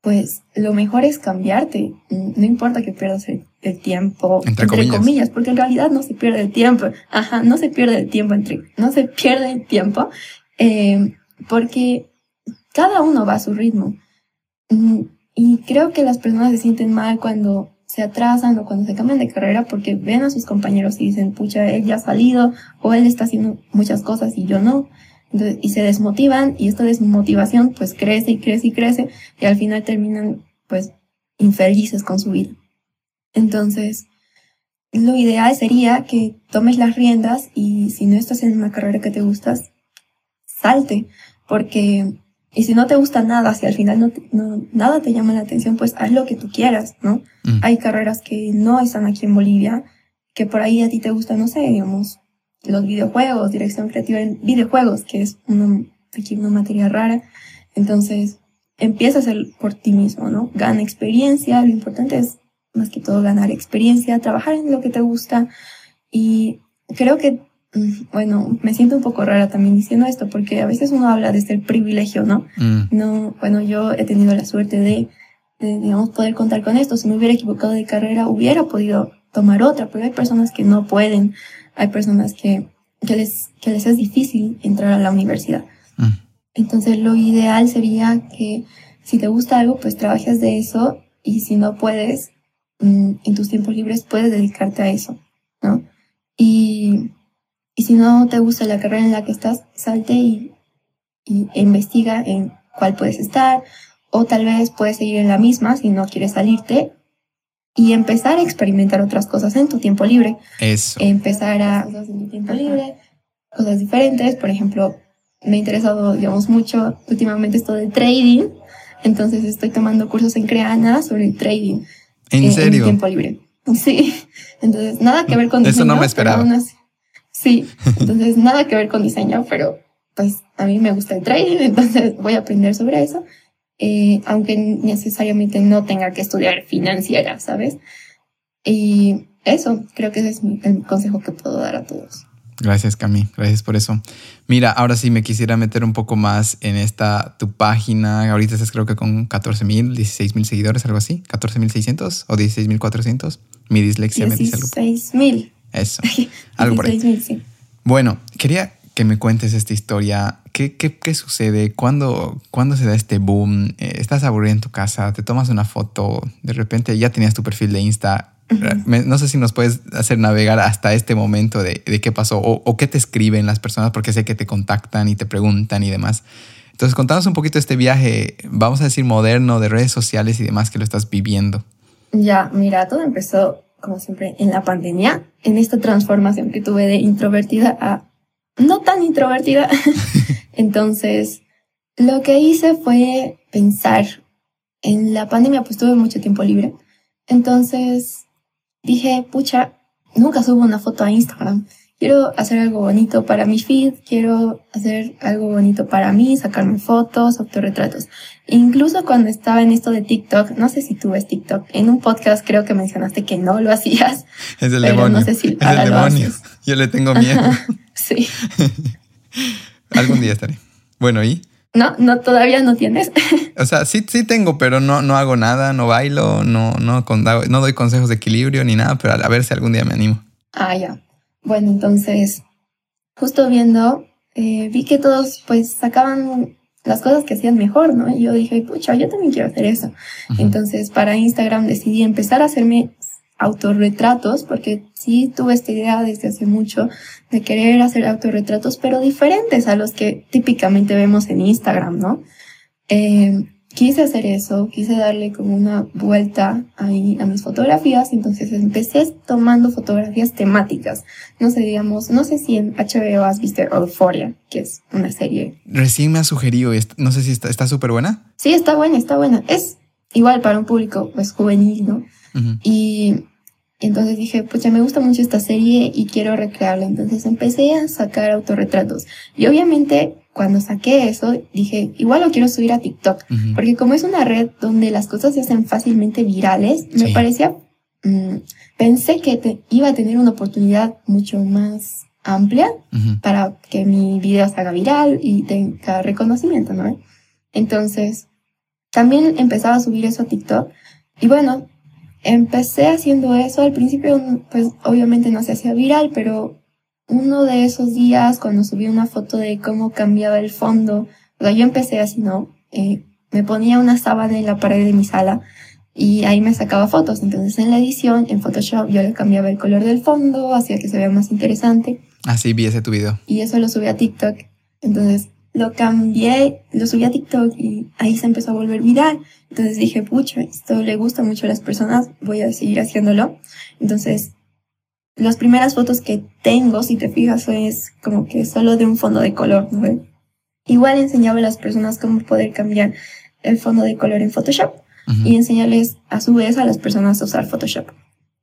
pues lo mejor es cambiarte. No importa que pierdas el, tiempo, entre, comillas. porque en realidad no se pierde el tiempo. Ajá, no se pierde el tiempo entre, no se pierde el tiempo, eh, porque cada uno va a su ritmo. Mm, y creo que las personas se sienten mal cuando se atrasan o cuando se cambian de carrera porque ven a sus compañeros y dicen, pucha, él ya ha salido o él está haciendo muchas cosas y yo no y se desmotivan y esta desmotivación pues crece y crece y crece y al final terminan pues infelices con su vida. Entonces, lo ideal sería que tomes las riendas y si no estás en una carrera que te gustas, salte, porque y si no te gusta nada, si al final no, nada te llama la atención, pues haz lo que tú quieras, ¿no? Mm. Hay carreras que no están aquí en Bolivia, que por ahí a ti te gusta, no sé, digamos, los videojuegos, dirección creativa en videojuegos, que es una, una materia rara. Entonces, empieza a hacer por ti mismo, ¿no? Gana experiencia, lo importante es más que todo ganar experiencia, trabajar en lo que te gusta y creo que, bueno, me siento un poco rara también diciendo esto porque a veces uno habla desde el privilegio, ¿no? Mm. No, bueno, yo he tenido la suerte de, de, digamos, poder contar con esto. Si me hubiera equivocado de carrera, hubiera podido tomar otra, pero hay personas que no pueden hay personas que, que, les, que les es difícil entrar a la universidad. Mm. Entonces lo ideal sería que si te gusta algo, pues trabajes de eso y si no puedes, mm, en tus tiempos libres puedes dedicarte a eso, ¿no? Y, y si no te gusta la carrera en la que estás, salte y, y e investiga en cuál puedes estar, o tal vez puedes seguir en la misma si no quieres salirte y empezar a experimentar otras cosas en tu tiempo libre. Eso. Empezar a cosas en tu tiempo libre, cosas diferentes. Por ejemplo, me ha interesado, digamos, mucho últimamente esto del trading. Entonces estoy tomando cursos en Creana sobre el trading. ¿En serio? En tiempo libre. Sí. Entonces, nada que ver con diseño. Eso no me esperaba. Sí. Entonces, nada que ver con diseño, pero pues a mí me gusta el trading, entonces voy a aprender sobre eso. Eh, aunque necesariamente no tenga que estudiar financiera, ¿sabes? Y eso, creo que ese es el consejo que puedo dar a todos. Gracias, Cami. Gracias por eso. Mira, ahora sí me quisiera meter un poco más en esta tu página. Ahorita estás creo que con 14 mil, 16 mil seguidores, algo así. 14 mil 600 o 16 mil 400. Mi dislexia me dice algo. 16 mil. Eso. Algo por ahí. sí. Bueno, quería que me cuentes esta historia. ¿Qué, qué, qué sucede? ¿Cuándo, ¿Cuándo, se da este boom? Eh, ¿Estás aburrido en tu casa? ¿Te tomas una foto? De repente ya tenías tu perfil de Insta No sé si nos puedes hacer navegar hasta este momento de, qué pasó o, qué te escriben las personas, porque sé que te contactan y te preguntan y demás. Entonces, contanos un poquito este viaje, vamos a decir, moderno de redes sociales y demás que lo estás viviendo. Ya, mira, todo empezó, como siempre, en la pandemia, en esta transformación que tuve de introvertida a no tan introvertida. Entonces, lo que hice fue pensar. En la pandemia, pues tuve mucho tiempo libre. Entonces, dije, pucha, nunca subo una foto a Instagram. Quiero hacer algo bonito para mi feed, quiero hacer algo bonito para mí, sacarme fotos, autorretratos. Incluso cuando estaba en esto de TikTok, no sé si tú ves TikTok, en un podcast creo que mencionaste que no lo hacías. Es el demonio. No sé si es el demonio. Yo le tengo miedo. sí. Algún día estaré. Bueno, ¿y? No, no, todavía no tienes. o sea, sí, sí tengo, pero no, no hago nada, no bailo, no, no, no doy consejos de equilibrio ni nada, pero a ver si algún día me animo. Ah, ya. Bueno, entonces, justo viendo, eh, vi que todos pues sacaban las cosas que hacían mejor, ¿no? Y yo dije, pucha, yo también quiero hacer eso. Entonces, para Instagram decidí empezar a hacerme autorretratos, porque sí tuve esta idea desde hace mucho de querer hacer autorretratos, pero diferentes a los que típicamente vemos en Instagram, ¿no? Eh, quise hacer eso, quise darle como una vuelta ahí a mis fotografías, entonces empecé tomando fotografías temáticas. No sé, digamos, no sé si en HBO has visto Euphoria, que es una serie. Recién me ha sugerido, no sé si está súper buena. Sí, está buena, está buena. Es igual para un público pues juvenil, ¿no? Y entonces dije, pues ya me gusta mucho esta serie y quiero recrearla. Entonces empecé a sacar autorretratos. Y obviamente cuando saqué eso, dije, igual lo quiero subir a TikTok. Porque como es una red donde las cosas se hacen fácilmente virales, me parecía, mm, pensé que te, iba a tener una oportunidad mucho más amplia para que mi video se haga viral y tenga reconocimiento, ¿no? Entonces, también empezaba a subir eso a TikTok. Y bueno, empecé haciendo eso. Al principio, pues obviamente no se hacía viral, pero uno de esos días cuando subí una foto de cómo cambiaba el fondo, o sea, yo empecé así, ¿no? Eh, me ponía una sábana en la pared de mi sala y ahí me sacaba fotos. Entonces en la edición, en Photoshop, yo le cambiaba el color del fondo, hacía que se vea más interesante. Así vi ese tu video. Y eso lo subí a TikTok. Entonces lo cambié, lo subí a TikTok y ahí se empezó a volver viral. Entonces dije, pucha, esto le gusta mucho a las personas, voy a seguir haciéndolo. Entonces, las primeras fotos que tengo, si te fijas, es como que solo de un fondo de color, ¿no? Igual enseñaba a las personas cómo poder cambiar el fondo de color en Photoshop y enseñarles a su vez a las personas a usar Photoshop.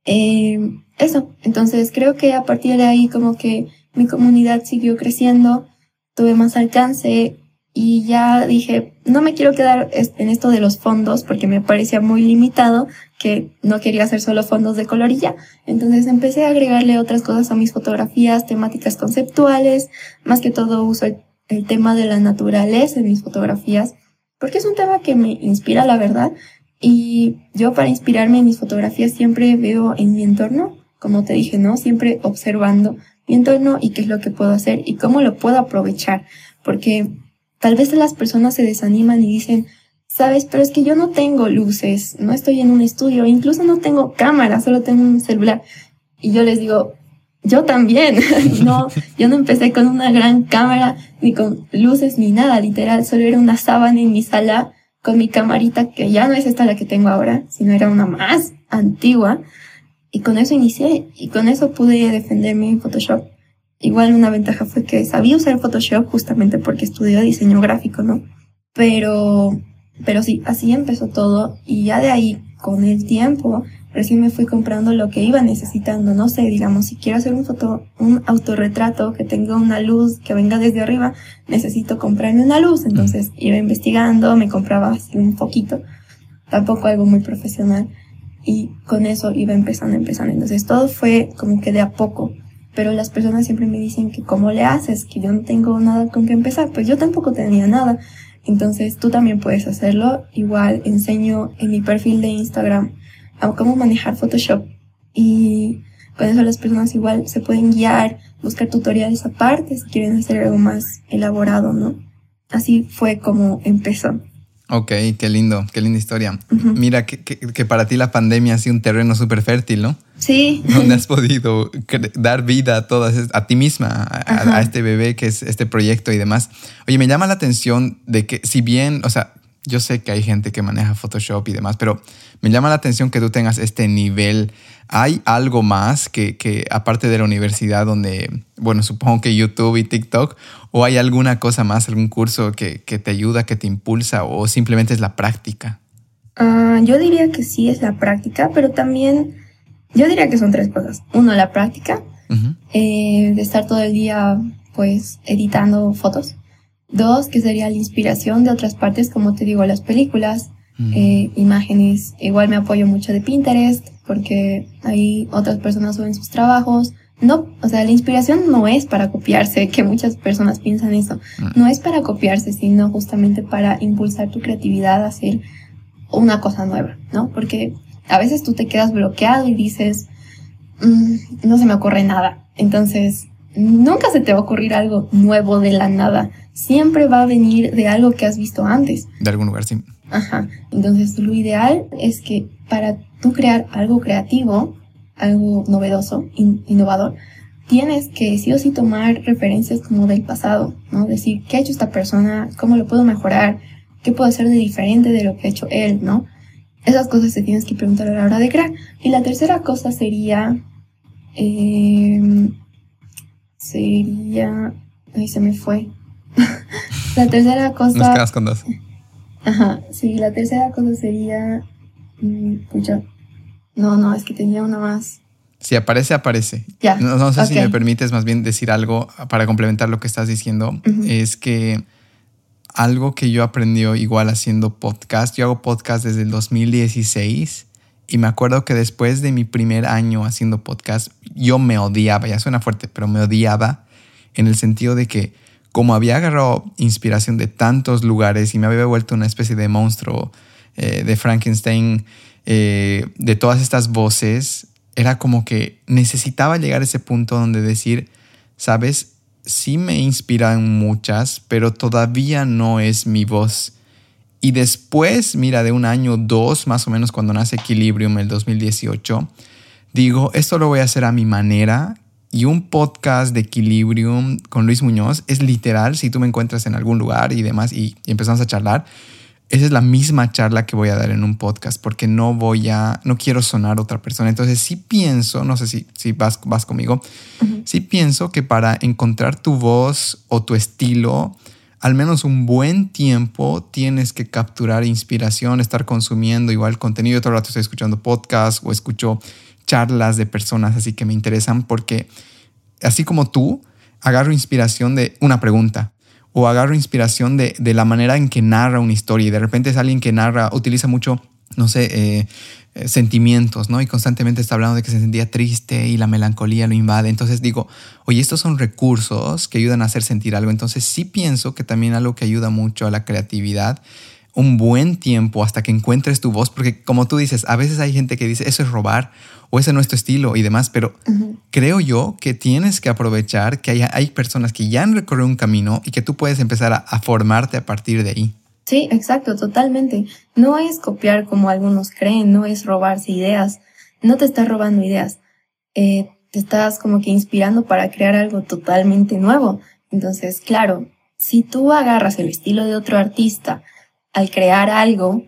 Eh, eso, entonces creo que a partir de ahí como que mi comunidad siguió creciendo, tuve más alcance y ya dije, no me quiero quedar en esto de los fondos porque me parecía muy limitado, que no quería hacer solo fondos de colorilla. Entonces empecé a agregarle otras cosas a mis fotografías, temáticas conceptuales, más que todo uso el, el tema de la naturaleza en mis fotografías, porque es un tema que me inspira, la verdad. Y yo para inspirarme en mis fotografías siempre veo en mi entorno, como te dije, ¿no? Siempre observando mi entorno y qué es lo que puedo hacer y cómo lo puedo aprovechar. Porque tal vez las personas se desaniman y dicen, sabes, pero es que yo no tengo luces, no estoy en un estudio, incluso no tengo cámara, solo tengo un celular. Y yo les digo, yo también, no, yo no empecé con una gran cámara, ni con luces, ni nada, literal, solo era una sábana en mi sala con mi camarita, que ya no es esta la que tengo ahora, sino era una más antigua. Y con eso inicié y con eso pude defenderme en Photoshop. Igual una ventaja fue que sabía usar Photoshop justamente porque estudié diseño gráfico, ¿no? Pero, pero sí, así empezó todo y ya de ahí, con el tiempo, recién me fui comprando lo que iba necesitando. No sé, digamos, si quiero hacer un foto, un autorretrato que tenga una luz que venga desde arriba, necesito comprarme una luz. Entonces iba investigando, me compraba así un poquito, tampoco algo muy profesional y con eso iba empezando, empezando. Entonces todo fue como que de a poco. Pero las personas siempre me dicen que cómo le haces, que yo no tengo nada con qué empezar. Pues yo tampoco tenía nada. Entonces tú también puedes hacerlo. Igual enseño en mi perfil de Instagram a cómo manejar Photoshop. Y con eso las personas igual se pueden guiar, buscar tutoriales aparte si quieren hacer algo más elaborado, ¿no? Así fue como empezó. Ok, qué lindo, qué linda historia. Mira que, que, para ti la pandemia ha sido un terreno súper fértil, ¿no? Sí. Donde has podido dar vida a todas, a ti misma, a, a, este bebé que es este proyecto y demás. Oye, me llama la atención de que si bien, o sea, yo sé que hay gente que maneja Photoshop y demás, pero me llama la atención que tú tengas este nivel. ¿Hay algo más que, que, aparte de la universidad donde, bueno, supongo que YouTube y TikTok, o hay alguna cosa más, algún curso que, que te ayuda, que te impulsa, o simplemente es la práctica? Uh, yo diría que sí es la práctica, pero también yo diría que son tres cosas. Uno, la práctica, eh, de estar todo el día pues editando fotos. Dos, que sería la inspiración de otras partes, como te digo, las películas, eh, imágenes. Igual me apoyo mucho de Pinterest porque ahí otras personas suben sus trabajos. No, o sea, la inspiración no es para copiarse, que muchas personas piensan eso. No es para copiarse, sino justamente para impulsar tu creatividad a hacer una cosa nueva, ¿no? Porque a veces tú te quedas bloqueado y dices, mm, no se me ocurre nada. Entonces, nunca se te va a ocurrir algo nuevo de la nada. Siempre va a venir de algo que has visto antes. De algún lugar, sí. Ajá. Entonces, lo ideal es que para tú crear algo creativo, algo novedoso, innovador, tienes que sí o sí tomar referencias como del pasado, ¿no? Decir, ¿qué ha hecho esta persona? ¿Cómo lo puedo mejorar? ¿Qué puedo hacer de diferente de lo que ha hecho él, ¿no? Esas cosas te tienes que preguntar a la hora de crear. Y la tercera cosa sería... Eh, sería... Ahí se me fue. la tercera cosa... Nos quedas con dos. Ajá, sí, la tercera cosa sería... Mm, no, no, es que tenía una más. Si aparece, aparece. Ya. No, sé si me permites más bien decir algo para complementar lo que estás diciendo. Es que algo que yo aprendí igual haciendo podcast, yo hago podcast desde el 2016 y me acuerdo que después de mi primer año haciendo podcast, yo me odiaba, ya suena fuerte, pero me odiaba en el sentido de que como había agarrado inspiración de tantos lugares y me había vuelto una especie de monstruo eh, de Frankenstein, eh, de todas estas voces, era como que necesitaba llegar a ese punto donde decir, sabes, sí me inspiran muchas, pero todavía no es mi voz y después, mira, de un año, dos más o menos cuando nace Equilibrium, el 2018, digo, esto lo voy a hacer a mi manera. Y un podcast de Equilibrium con Luis Muñoz es literal, si tú me encuentras en algún lugar y demás y, empezamos a charlar, esa es la misma charla que voy a dar en un podcast porque no voy a, no quiero sonar otra persona. Entonces sí pienso, no sé si, si vas, vas conmigo, sí pienso que para encontrar tu voz o tu estilo, al menos un buen tiempo tienes que capturar inspiración, estar consumiendo igual contenido. Todo el rato estoy escuchando podcasts o escucho charlas de personas así que me interesan porque así como tú, agarro inspiración de una pregunta o agarro inspiración de, de la manera en que narra una historia y de repente es alguien que narra, utiliza mucho, no sé, eh, eh, sentimientos, ¿no? Y constantemente está hablando de que se sentía triste y la melancolía lo invade. Entonces digo, oye, estos son recursos que ayudan a hacer sentir algo. Entonces sí pienso que también algo que ayuda mucho a la creatividad, un buen tiempo hasta que encuentres tu voz, porque como tú dices, a veces hay gente que dice, eso es robar o ese no es tu estilo y demás, pero creo yo que tienes que aprovechar que hay, hay, personas que ya han recorrido un camino y que tú puedes empezar a, a formarte a partir de ahí. Sí, exacto, totalmente. No es copiar como algunos creen, no es robarse ideas. No te estás robando ideas. Eh, te estás como que inspirando para crear algo totalmente nuevo. Entonces, claro, si tú agarras el estilo de otro artista al crear algo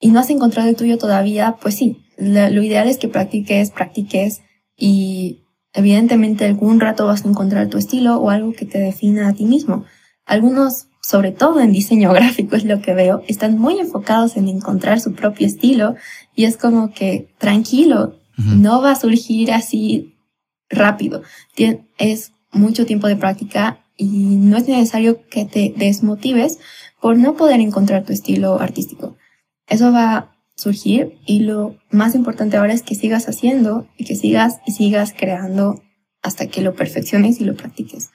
y no has encontrado el tuyo todavía, pues sí, lo ideal es que practiques, practiques y evidentemente algún rato vas a encontrar tu estilo o algo que te defina a ti mismo. Algunos sobre todo en diseño gráfico es lo que veo, están muy enfocados en encontrar su propio estilo y es como que tranquilo, no va a surgir así rápido. Es mucho tiempo de práctica y no es necesario que te desmotives por no poder encontrar tu estilo artístico. Eso va a surgir y lo más importante ahora es que sigas haciendo y que sigas y sigas creando hasta que lo perfecciones y lo practiques.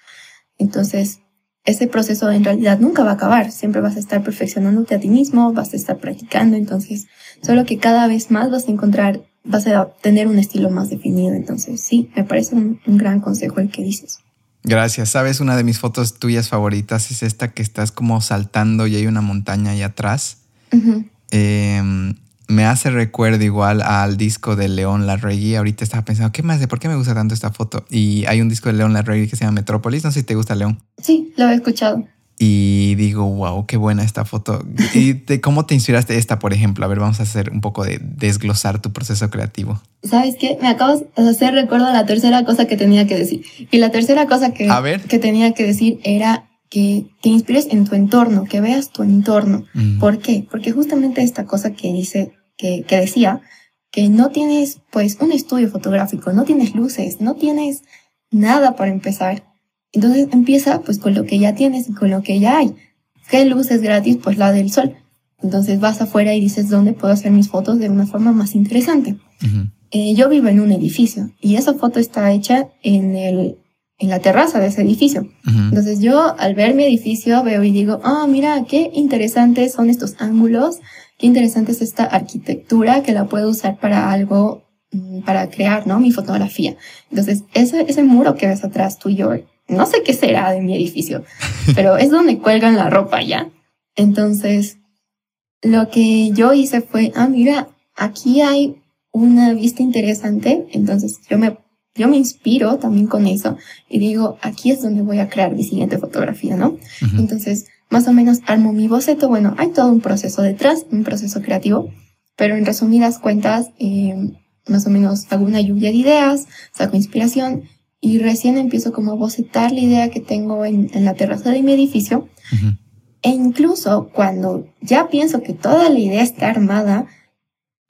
Entonces, ese proceso en realidad nunca va a acabar. Siempre vas a estar perfeccionándote a ti mismo, vas a estar practicando. Entonces, solo que cada vez más vas a encontrar, vas a tener un estilo más definido. Entonces, sí, me parece un, gran consejo el que dices. Gracias. Sabes, una de mis fotos tuyas favoritas es esta que estás como saltando y hay una montaña ahí atrás. Em, me hace recuerdo igual al disco de León Larregui. Ahorita estaba pensando, ¿qué más de por qué me gusta tanto esta foto? Y hay un disco de León Larregui que se llama Metrópolis. No sé si te gusta León. Sí, lo he escuchado. Y digo, wow, qué buena esta foto. ¿Y de cómo te inspiraste esta, por ejemplo? A ver, vamos a hacer un poco de desglosar tu proceso creativo. ¿Sabes qué? Me acabas de hacer recuerdo a la tercera cosa que tenía que decir. Y la tercera cosa que, que tenía que decir era que te inspires en tu entorno, que veas tu entorno. Mm. ¿Por qué? Porque justamente esta cosa que dice, que, que decía, que no tienes pues un estudio fotográfico, no tienes luces, no tienes nada para empezar entonces empieza pues con lo que ya tienes y con lo que ya hay. ¿Qué luz es gratis? Pues la del sol. Entonces vas afuera y dices dónde puedo hacer mis fotos de una forma más interesante. Eh, yo vivo en un edificio y esa foto está hecha en el en la terraza de ese edificio. Entonces yo al ver mi edificio veo y digo, oh, mira, qué interesantes son estos ángulos, qué interesante es esta arquitectura que la puedo usar para algo, mm, para crear, ¿no? Mi fotografía. Entonces ese, ese muro que ves atrás tuyo no sé qué será de mi edificio, pero es donde cuelgan la ropa ya. Entonces, lo que yo hice fue, ah, mira, aquí hay una vista interesante, entonces yo me, yo me inspiro también con eso y digo, aquí es donde voy a crear mi siguiente fotografía, ¿no? Entonces, más o menos armo mi boceto, bueno, hay todo un proceso detrás, un proceso creativo, pero en resumidas cuentas, eh, más o menos hago una lluvia de ideas, saco inspiración y recién empiezo como a bocetar la idea que tengo en, en la terraza de mi edificio. E incluso cuando ya pienso que toda la idea está armada,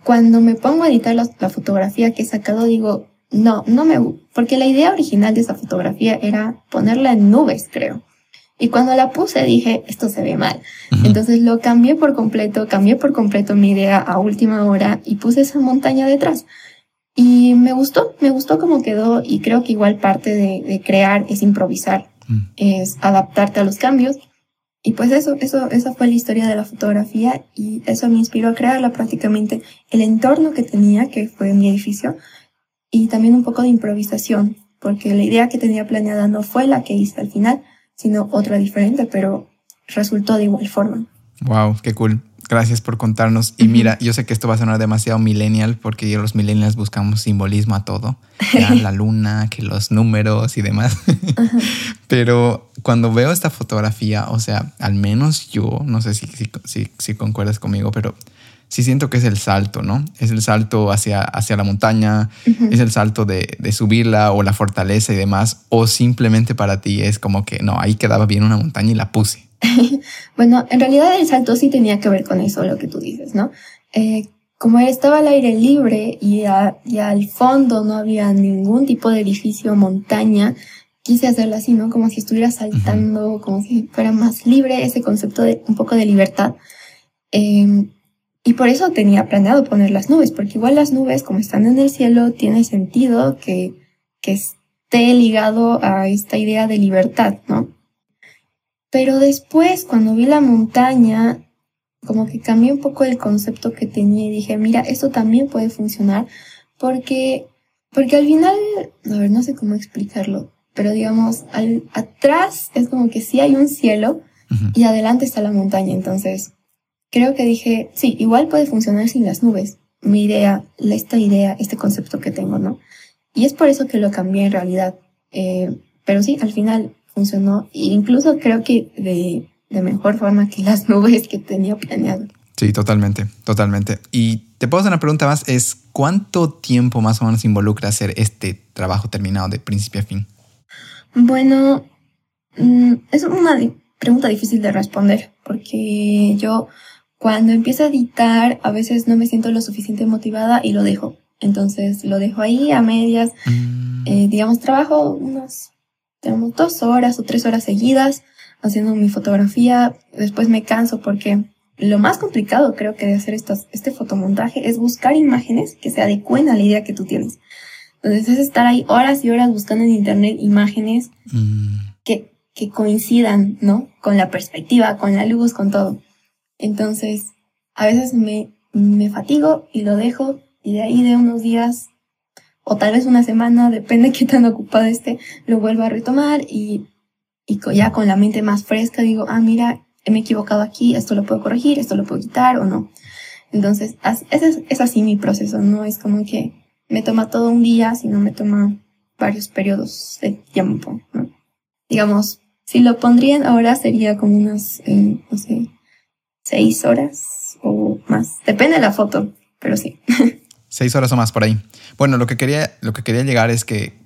cuando me pongo a editar la, fotografía que he sacado, digo, no, no me, porque la idea original de esa fotografía era ponerla en nubes, creo. Y cuando la puse dije, esto se ve mal. Entonces lo cambié por completo, cambié por completo mi idea a última hora y puse esa montaña detrás. Y me gustó, me gustó cómo quedó y creo que igual parte de, crear es improvisar, mm. es adaptarte a los cambios. Y pues eso, eso, esa fue la historia de la fotografía y eso me inspiró a crearla prácticamente el entorno que tenía, que fue mi edificio, y también un poco de improvisación, porque la idea que tenía planeada no fue la que hice al final, sino otra diferente, pero resultó de igual forma. Wow, qué cool. Gracias por contarnos. Y mira, yo sé que esto va a sonar demasiado millennial porque los millennials buscamos simbolismo a todo. la luna, que los números y demás. Pero cuando veo esta fotografía, o sea, al menos yo, no sé si, si, si, concuerdas conmigo, pero sí siento que es el salto, ¿no? Es el salto hacia, hacia la montaña, es el salto de, de, subirla o la fortaleza y demás, o simplemente para ti es como que no, ahí quedaba bien una montaña y la puse. bueno, en realidad el salto sí tenía que ver con eso, lo que tú dices, ¿no? Eh, como estaba al aire libre y, al fondo no había ningún tipo de edificio, montaña, quise hacerlo así, ¿no? Como si estuviera saltando, como si fuera más libre, ese concepto de un poco de libertad. Em, y por eso tenía planeado poner las nubes, porque igual las nubes, como están en el cielo, tiene sentido que, que esté ligado a esta idea de libertad, ¿no? Pero después, cuando vi la montaña, como que cambié un poco el concepto que tenía y dije, mira, esto también puede funcionar porque, porque al final, a ver, no sé cómo explicarlo, pero digamos, al, atrás es como que sí hay un cielo y adelante está la montaña. Entonces, creo que dije, sí, igual puede funcionar sin las nubes. Mi idea, esta idea, este concepto que tengo, ¿no? Y es por eso que lo cambié en realidad. Eh, pero sí, al final funcionó. E incluso creo que de, de mejor forma que las nubes que tenía planeado. Sí, totalmente, totalmente. Y te puedo hacer una pregunta más, es ¿cuánto tiempo más o menos involucra hacer este trabajo terminado de principio a fin? Bueno, mm, es una pregunta difícil de responder, porque yo cuando empiezo a editar a veces no me siento lo suficiente motivada y lo dejo. Entonces lo dejo ahí a medias. Mm. Eh, digamos, trabajo unos tenemos dos horas o tres horas seguidas haciendo mi fotografía. Después me canso porque lo más complicado creo que de hacer estos, este fotomontaje es buscar imágenes que se adecuen a la idea que tú tienes. Entonces es estar ahí horas y horas buscando en internet imágenes mm. que, que coincidan, ¿no? Con la perspectiva, con la luz, con todo. Entonces, a veces me, me fatigo y lo dejo y de ahí de unos días o tal vez una semana, depende qué tan ocupado esté, lo vuelvo a retomar y, y ya con la mente más fresca digo, ah, mira, me he equivocado aquí, esto lo puedo corregir, esto lo puedo quitar o no. Entonces, es, es así mi proceso, no es como que me toma todo un día, sino me toma varios periodos de tiempo, ¿no? Digamos, si lo pondrían ahora sería como unas, eh, no sé, seis horas o más. Depende de la foto, pero sí. seis horas o más por ahí. Bueno, lo que quería, lo que quería llegar es que,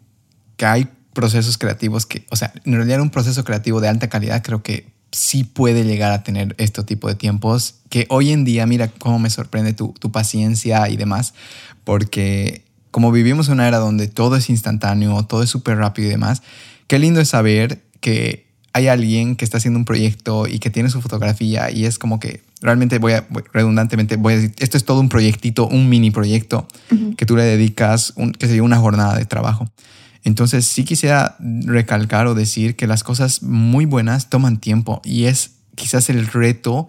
que hay procesos creativos que, o sea, en realidad un proceso creativo de alta calidad creo que sí puede llegar a tener este tipo de tiempos que hoy en día, mira cómo me sorprende tu, tu paciencia y demás, porque como vivimos una era donde todo es instantáneo, todo es súper rápido y demás, qué lindo es saber que hay alguien que está haciendo un proyecto y que tiene su fotografía y es como que realmente voy a, redundantemente, voy a decir, esto es todo un proyectito, un mini proyecto que tú le dedicas, un, que sería una jornada de trabajo. Entonces sí quisiera recalcar o decir que las cosas muy buenas toman tiempo y es quizás el reto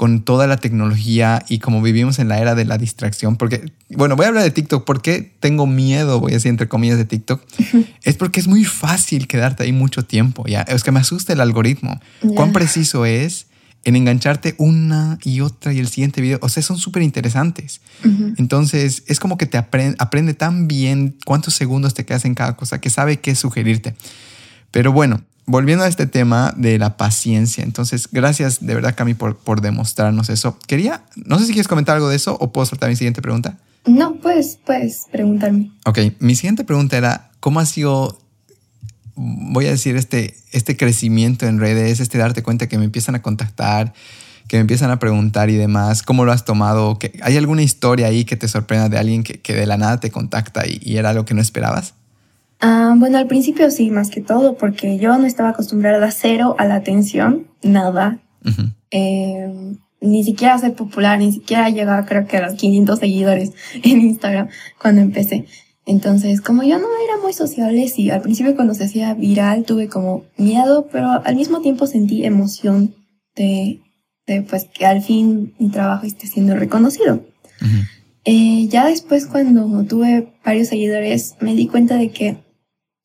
con toda la tecnología y como vivimos en la era de la distracción, porque, bueno, voy a hablar de TikTok, ¿por qué tengo miedo, voy a decir entre comillas, de TikTok? es porque es muy fácil quedarte ahí mucho tiempo, ya, es que me asusta el algoritmo, cuán preciso es en engancharte una y otra y el siguiente video. O sea, son súper interesantes. Entonces, es como que te aprende, aprende tan bien cuántos segundos te quedas en cada cosa que sabe qué sugerirte. Pero bueno, volviendo a este tema de la paciencia. Entonces, gracias de verdad, Cami, por, por demostrarnos eso. Quería, no sé si quieres comentar algo de eso o puedo soltar mi siguiente pregunta. No, puedes, puedes preguntarme. Ok, mi siguiente pregunta era, ¿cómo ha sido voy a decir, este, este crecimiento en redes, este darte cuenta que me empiezan a contactar, que me empiezan a preguntar y demás, ¿cómo lo has tomado? ¿Hay alguna historia ahí que te sorprenda de alguien que, que de la nada te contacta y, era algo que no esperabas? Ah, bueno, al principio sí, más que todo, porque yo no estaba acostumbrada a cero a la atención, nada. Em, ni siquiera a ser popular, ni siquiera llegar creo que a los 500 seguidores en Instagram cuando empecé. Entonces, como yo no era muy sociable, sí, al principio cuando se hacía viral tuve como miedo, pero al mismo tiempo sentí emoción de, de pues que al fin mi trabajo esté siendo reconocido. eh, ya después cuando tuve varios seguidores me di cuenta de que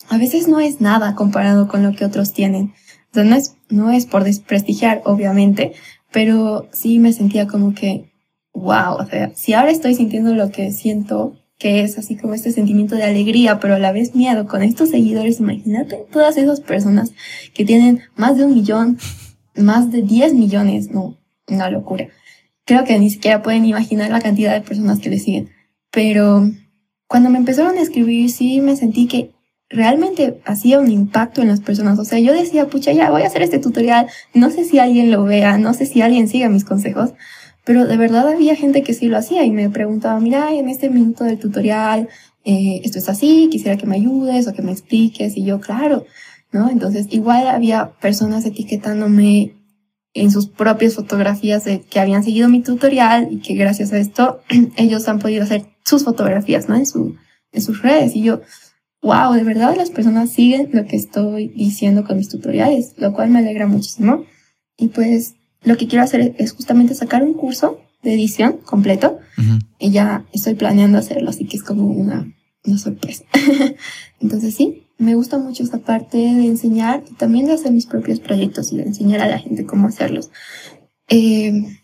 a veces no es nada comparado con lo que otros tienen. O sea, no es, no es por desprestigiar, obviamente, pero sí me sentía como que, wow, o sea, si ahora estoy sintiendo lo que siento que es así como este sentimiento de alegría, pero a la vez miedo con estos seguidores. Imagínate todas esas personas que tienen más de un millón, más de 10 millones, no, una locura. Creo que ni siquiera pueden imaginar la cantidad de personas que le siguen. Pero cuando me empezaron a escribir, sí me sentí que realmente hacía un impacto en las personas. O sea, yo decía, pucha, ya voy a hacer este tutorial. No sé si alguien lo vea, no sé si alguien siga mis consejos, pero de verdad había gente que sí lo hacía y me preguntaba, mira, en este minuto del tutorial, eh, esto es así, quisiera que me ayudes o que me expliques. Y yo, claro, ¿no? Entonces, igual había personas etiquetándome en sus propias fotografías de que habían seguido mi tutorial y que gracias a esto ellos han podido hacer sus fotografías, ¿no? En, su, en sus redes. Y yo, wow, de verdad las personas siguen lo que estoy diciendo con mis tutoriales, lo cual me alegra muchísimo. Y pues lo que quiero hacer es justamente sacar un curso de edición completo y ya estoy planeando hacerlo, así que es como una, una sorpresa. Entonces sí, me gusta mucho esta parte de enseñar y también de hacer mis propios proyectos y de enseñar a la gente cómo hacerlos. Eh,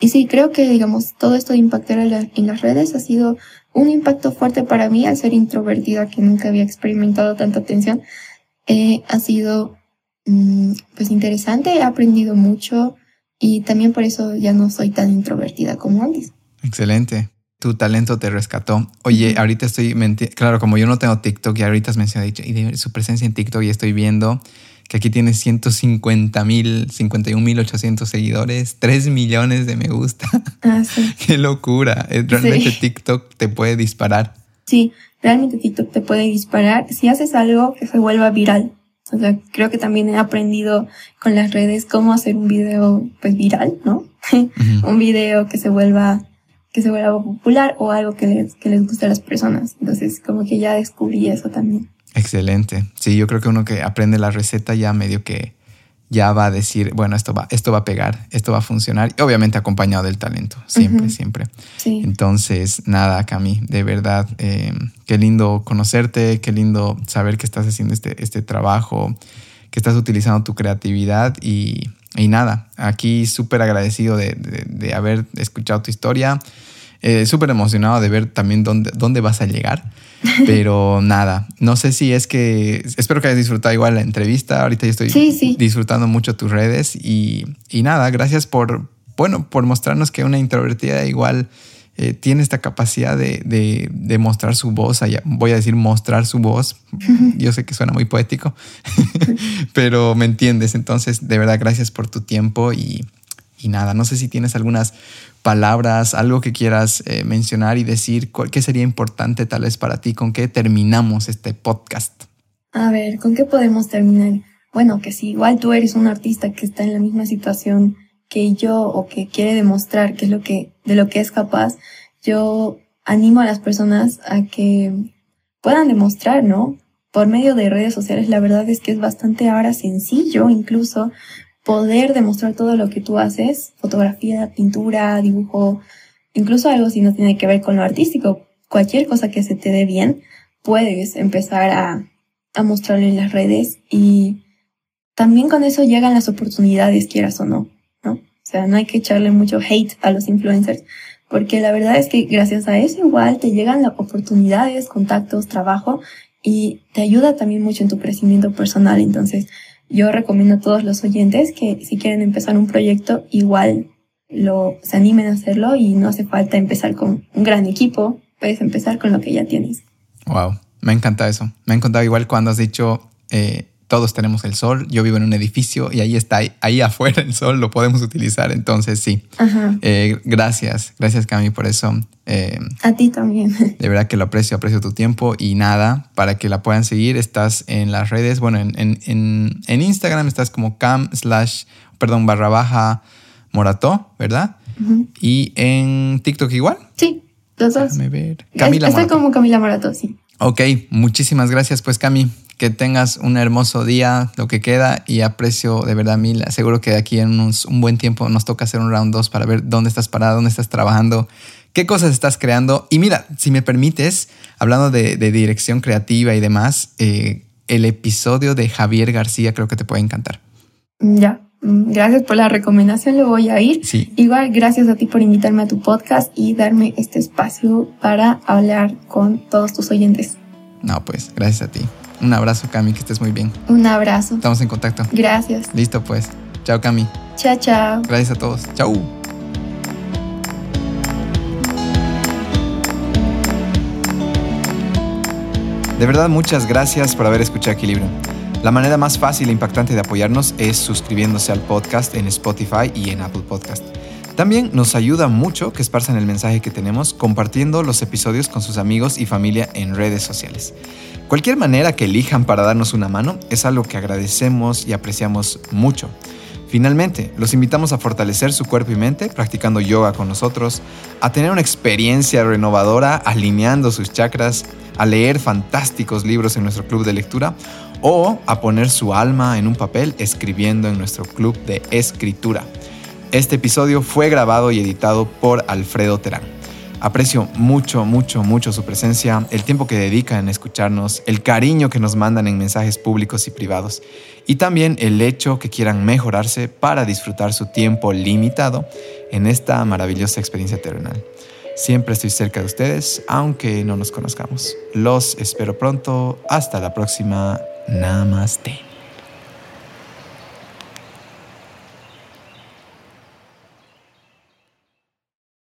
y sí, creo que, digamos, todo esto de impactar en, las redes ha sido un impacto fuerte para mí al ser introvertida, que nunca había experimentado tanta atención. Eh, ha sido, mm, pues, interesante, he aprendido mucho, y también por eso ya no soy tan introvertida como antes. Excelente. Tu talento te rescató. Oye, ahorita estoy, claro, como yo no tengo TikTok y ahorita has mencionado y su presencia en TikTok y estoy viendo que aquí tienes 150 mil, 51 mil 800 seguidores, 3 millones de me gusta. Ah, sí. Qué locura. Eh, realmente TikTok te puede disparar. Sí, realmente TikTok te puede disparar si haces algo que se vuelva viral. O sea, creo que también he aprendido con las redes cómo hacer un video pues viral, ¿no? un video que se vuelva que se vuelva popular o algo que les, que les guste a las personas. Entonces, como que ya descubrí eso también. Excelente. Sí, yo creo que uno que aprende la receta ya medio que ya va a decir, bueno, esto va, esto va a pegar, esto va a funcionar, y obviamente acompañado del talento, siempre, siempre. Entonces, nada, Cami, de verdad, eh, qué lindo conocerte, qué lindo saber que estás haciendo este, este trabajo, que estás utilizando tu creatividad y, y nada, aquí súper agradecido de, de, haber escuchado tu historia, eh, súper emocionado de ver también dónde, dónde vas a llegar. Pero nada, no sé si es que espero que hayas disfrutado igual la entrevista. Ahorita yo estoy disfrutando mucho tus redes y, y, nada, gracias por, bueno, por mostrarnos que una introvertida igual eh, tiene esta capacidad de, de, mostrar su voz, voy a decir mostrar su voz, yo sé que suena muy poético, pero me entiendes, entonces de verdad gracias por tu tiempo y, y nada, no sé si tienes algunas palabras, algo que quieras eh, mencionar y decir, ¿qué sería importante tal vez para ti? ¿Con qué terminamos este podcast? A ver, ¿con qué podemos terminar? Bueno, que si igual tú eres un artista que está en la misma situación que yo o que quiere demostrar qué es lo que, de lo que es capaz, yo animo a las personas a que puedan demostrar, ¿no? Por medio de redes sociales, la verdad es que es bastante ahora sencillo incluso poder demostrar todo lo que tú haces, fotografía, pintura, dibujo, incluso algo si no tiene que ver con lo artístico, cualquier cosa que se te dé bien, puedes empezar a, a mostrarlo en las redes y también con eso llegan las oportunidades, quieras o no. O sea, no hay que echarle mucho hate a los influencers, porque la verdad es que gracias a eso igual te llegan las oportunidades, contactos, trabajo y te ayuda también mucho en tu crecimiento personal. Entonces, yo recomiendo a todos los oyentes que si quieren empezar un proyecto, igual lo se animen a hacerlo y no hace falta empezar con un gran equipo, puedes empezar con lo que ya tienes. Wow, me encanta eso. Me ha encantado igual cuando has dicho eh, todos tenemos el sol, yo vivo en un edificio y ahí está, ahí afuera el sol, lo podemos utilizar, entonces sí. Eh, gracias, gracias Cami por eso. Eh, a ti también. De verdad que lo aprecio, aprecio tu tiempo y nada, para que la puedan seguir, estás en las redes, bueno, en, en, en, Instagram estás como cam slash, perdón, barra baja morató, ¿verdad? Y en TikTok igual. Sí, los dos. Déjame ver. Camila Estoy como Camila Morató, sí. Ok, muchísimas gracias pues Cami que tengas un hermoso día, lo que queda, y aprecio de verdad mil. Seguro que de aquí en un buen tiempo nos toca hacer un round 2 para ver dónde estás parado, dónde estás trabajando, qué cosas estás creando. Y mira, si me permites, hablando de, dirección creativa y demás, eh, el episodio de Javier García creo que te puede encantar. Ya, gracias por la recomendación, lo voy a ir. Sí. Igual, gracias a ti por invitarme a tu podcast y darme este espacio para hablar con todos tus oyentes. No, pues, gracias a ti. Un abrazo, Cami, que estés muy bien. Un abrazo. Estamos en contacto. Gracias. Listo, pues. Chao, Cami. Chao, chao. Gracias a todos. Chao. De verdad, muchas gracias por haber escuchado Equilibrio. La manera más fácil e impactante de apoyarnos es suscribiéndose al podcast en Spotify y en Apple Podcast. También nos ayuda mucho que esparzan el mensaje que tenemos compartiendo los episodios con sus amigos y familia en redes sociales. Cualquier manera que elijan para darnos una mano es algo que agradecemos y apreciamos mucho. Finalmente, los invitamos a fortalecer su cuerpo y mente practicando yoga con nosotros, a tener una experiencia renovadora alineando sus chakras, a leer fantásticos libros en nuestro club de lectura o a poner su alma en un papel escribiendo en nuestro club de escritura. Este episodio fue grabado y editado por Alfredo Terán. Aprecio mucho, mucho, mucho su presencia, el tiempo que dedican en escucharnos, el cariño que nos mandan en mensajes públicos y privados, y también el hecho que quieran mejorarse para disfrutar su tiempo limitado en esta maravillosa experiencia terrenal. Siempre estoy cerca de ustedes, aunque no nos conozcamos. Los espero pronto. Hasta la próxima. Namaste.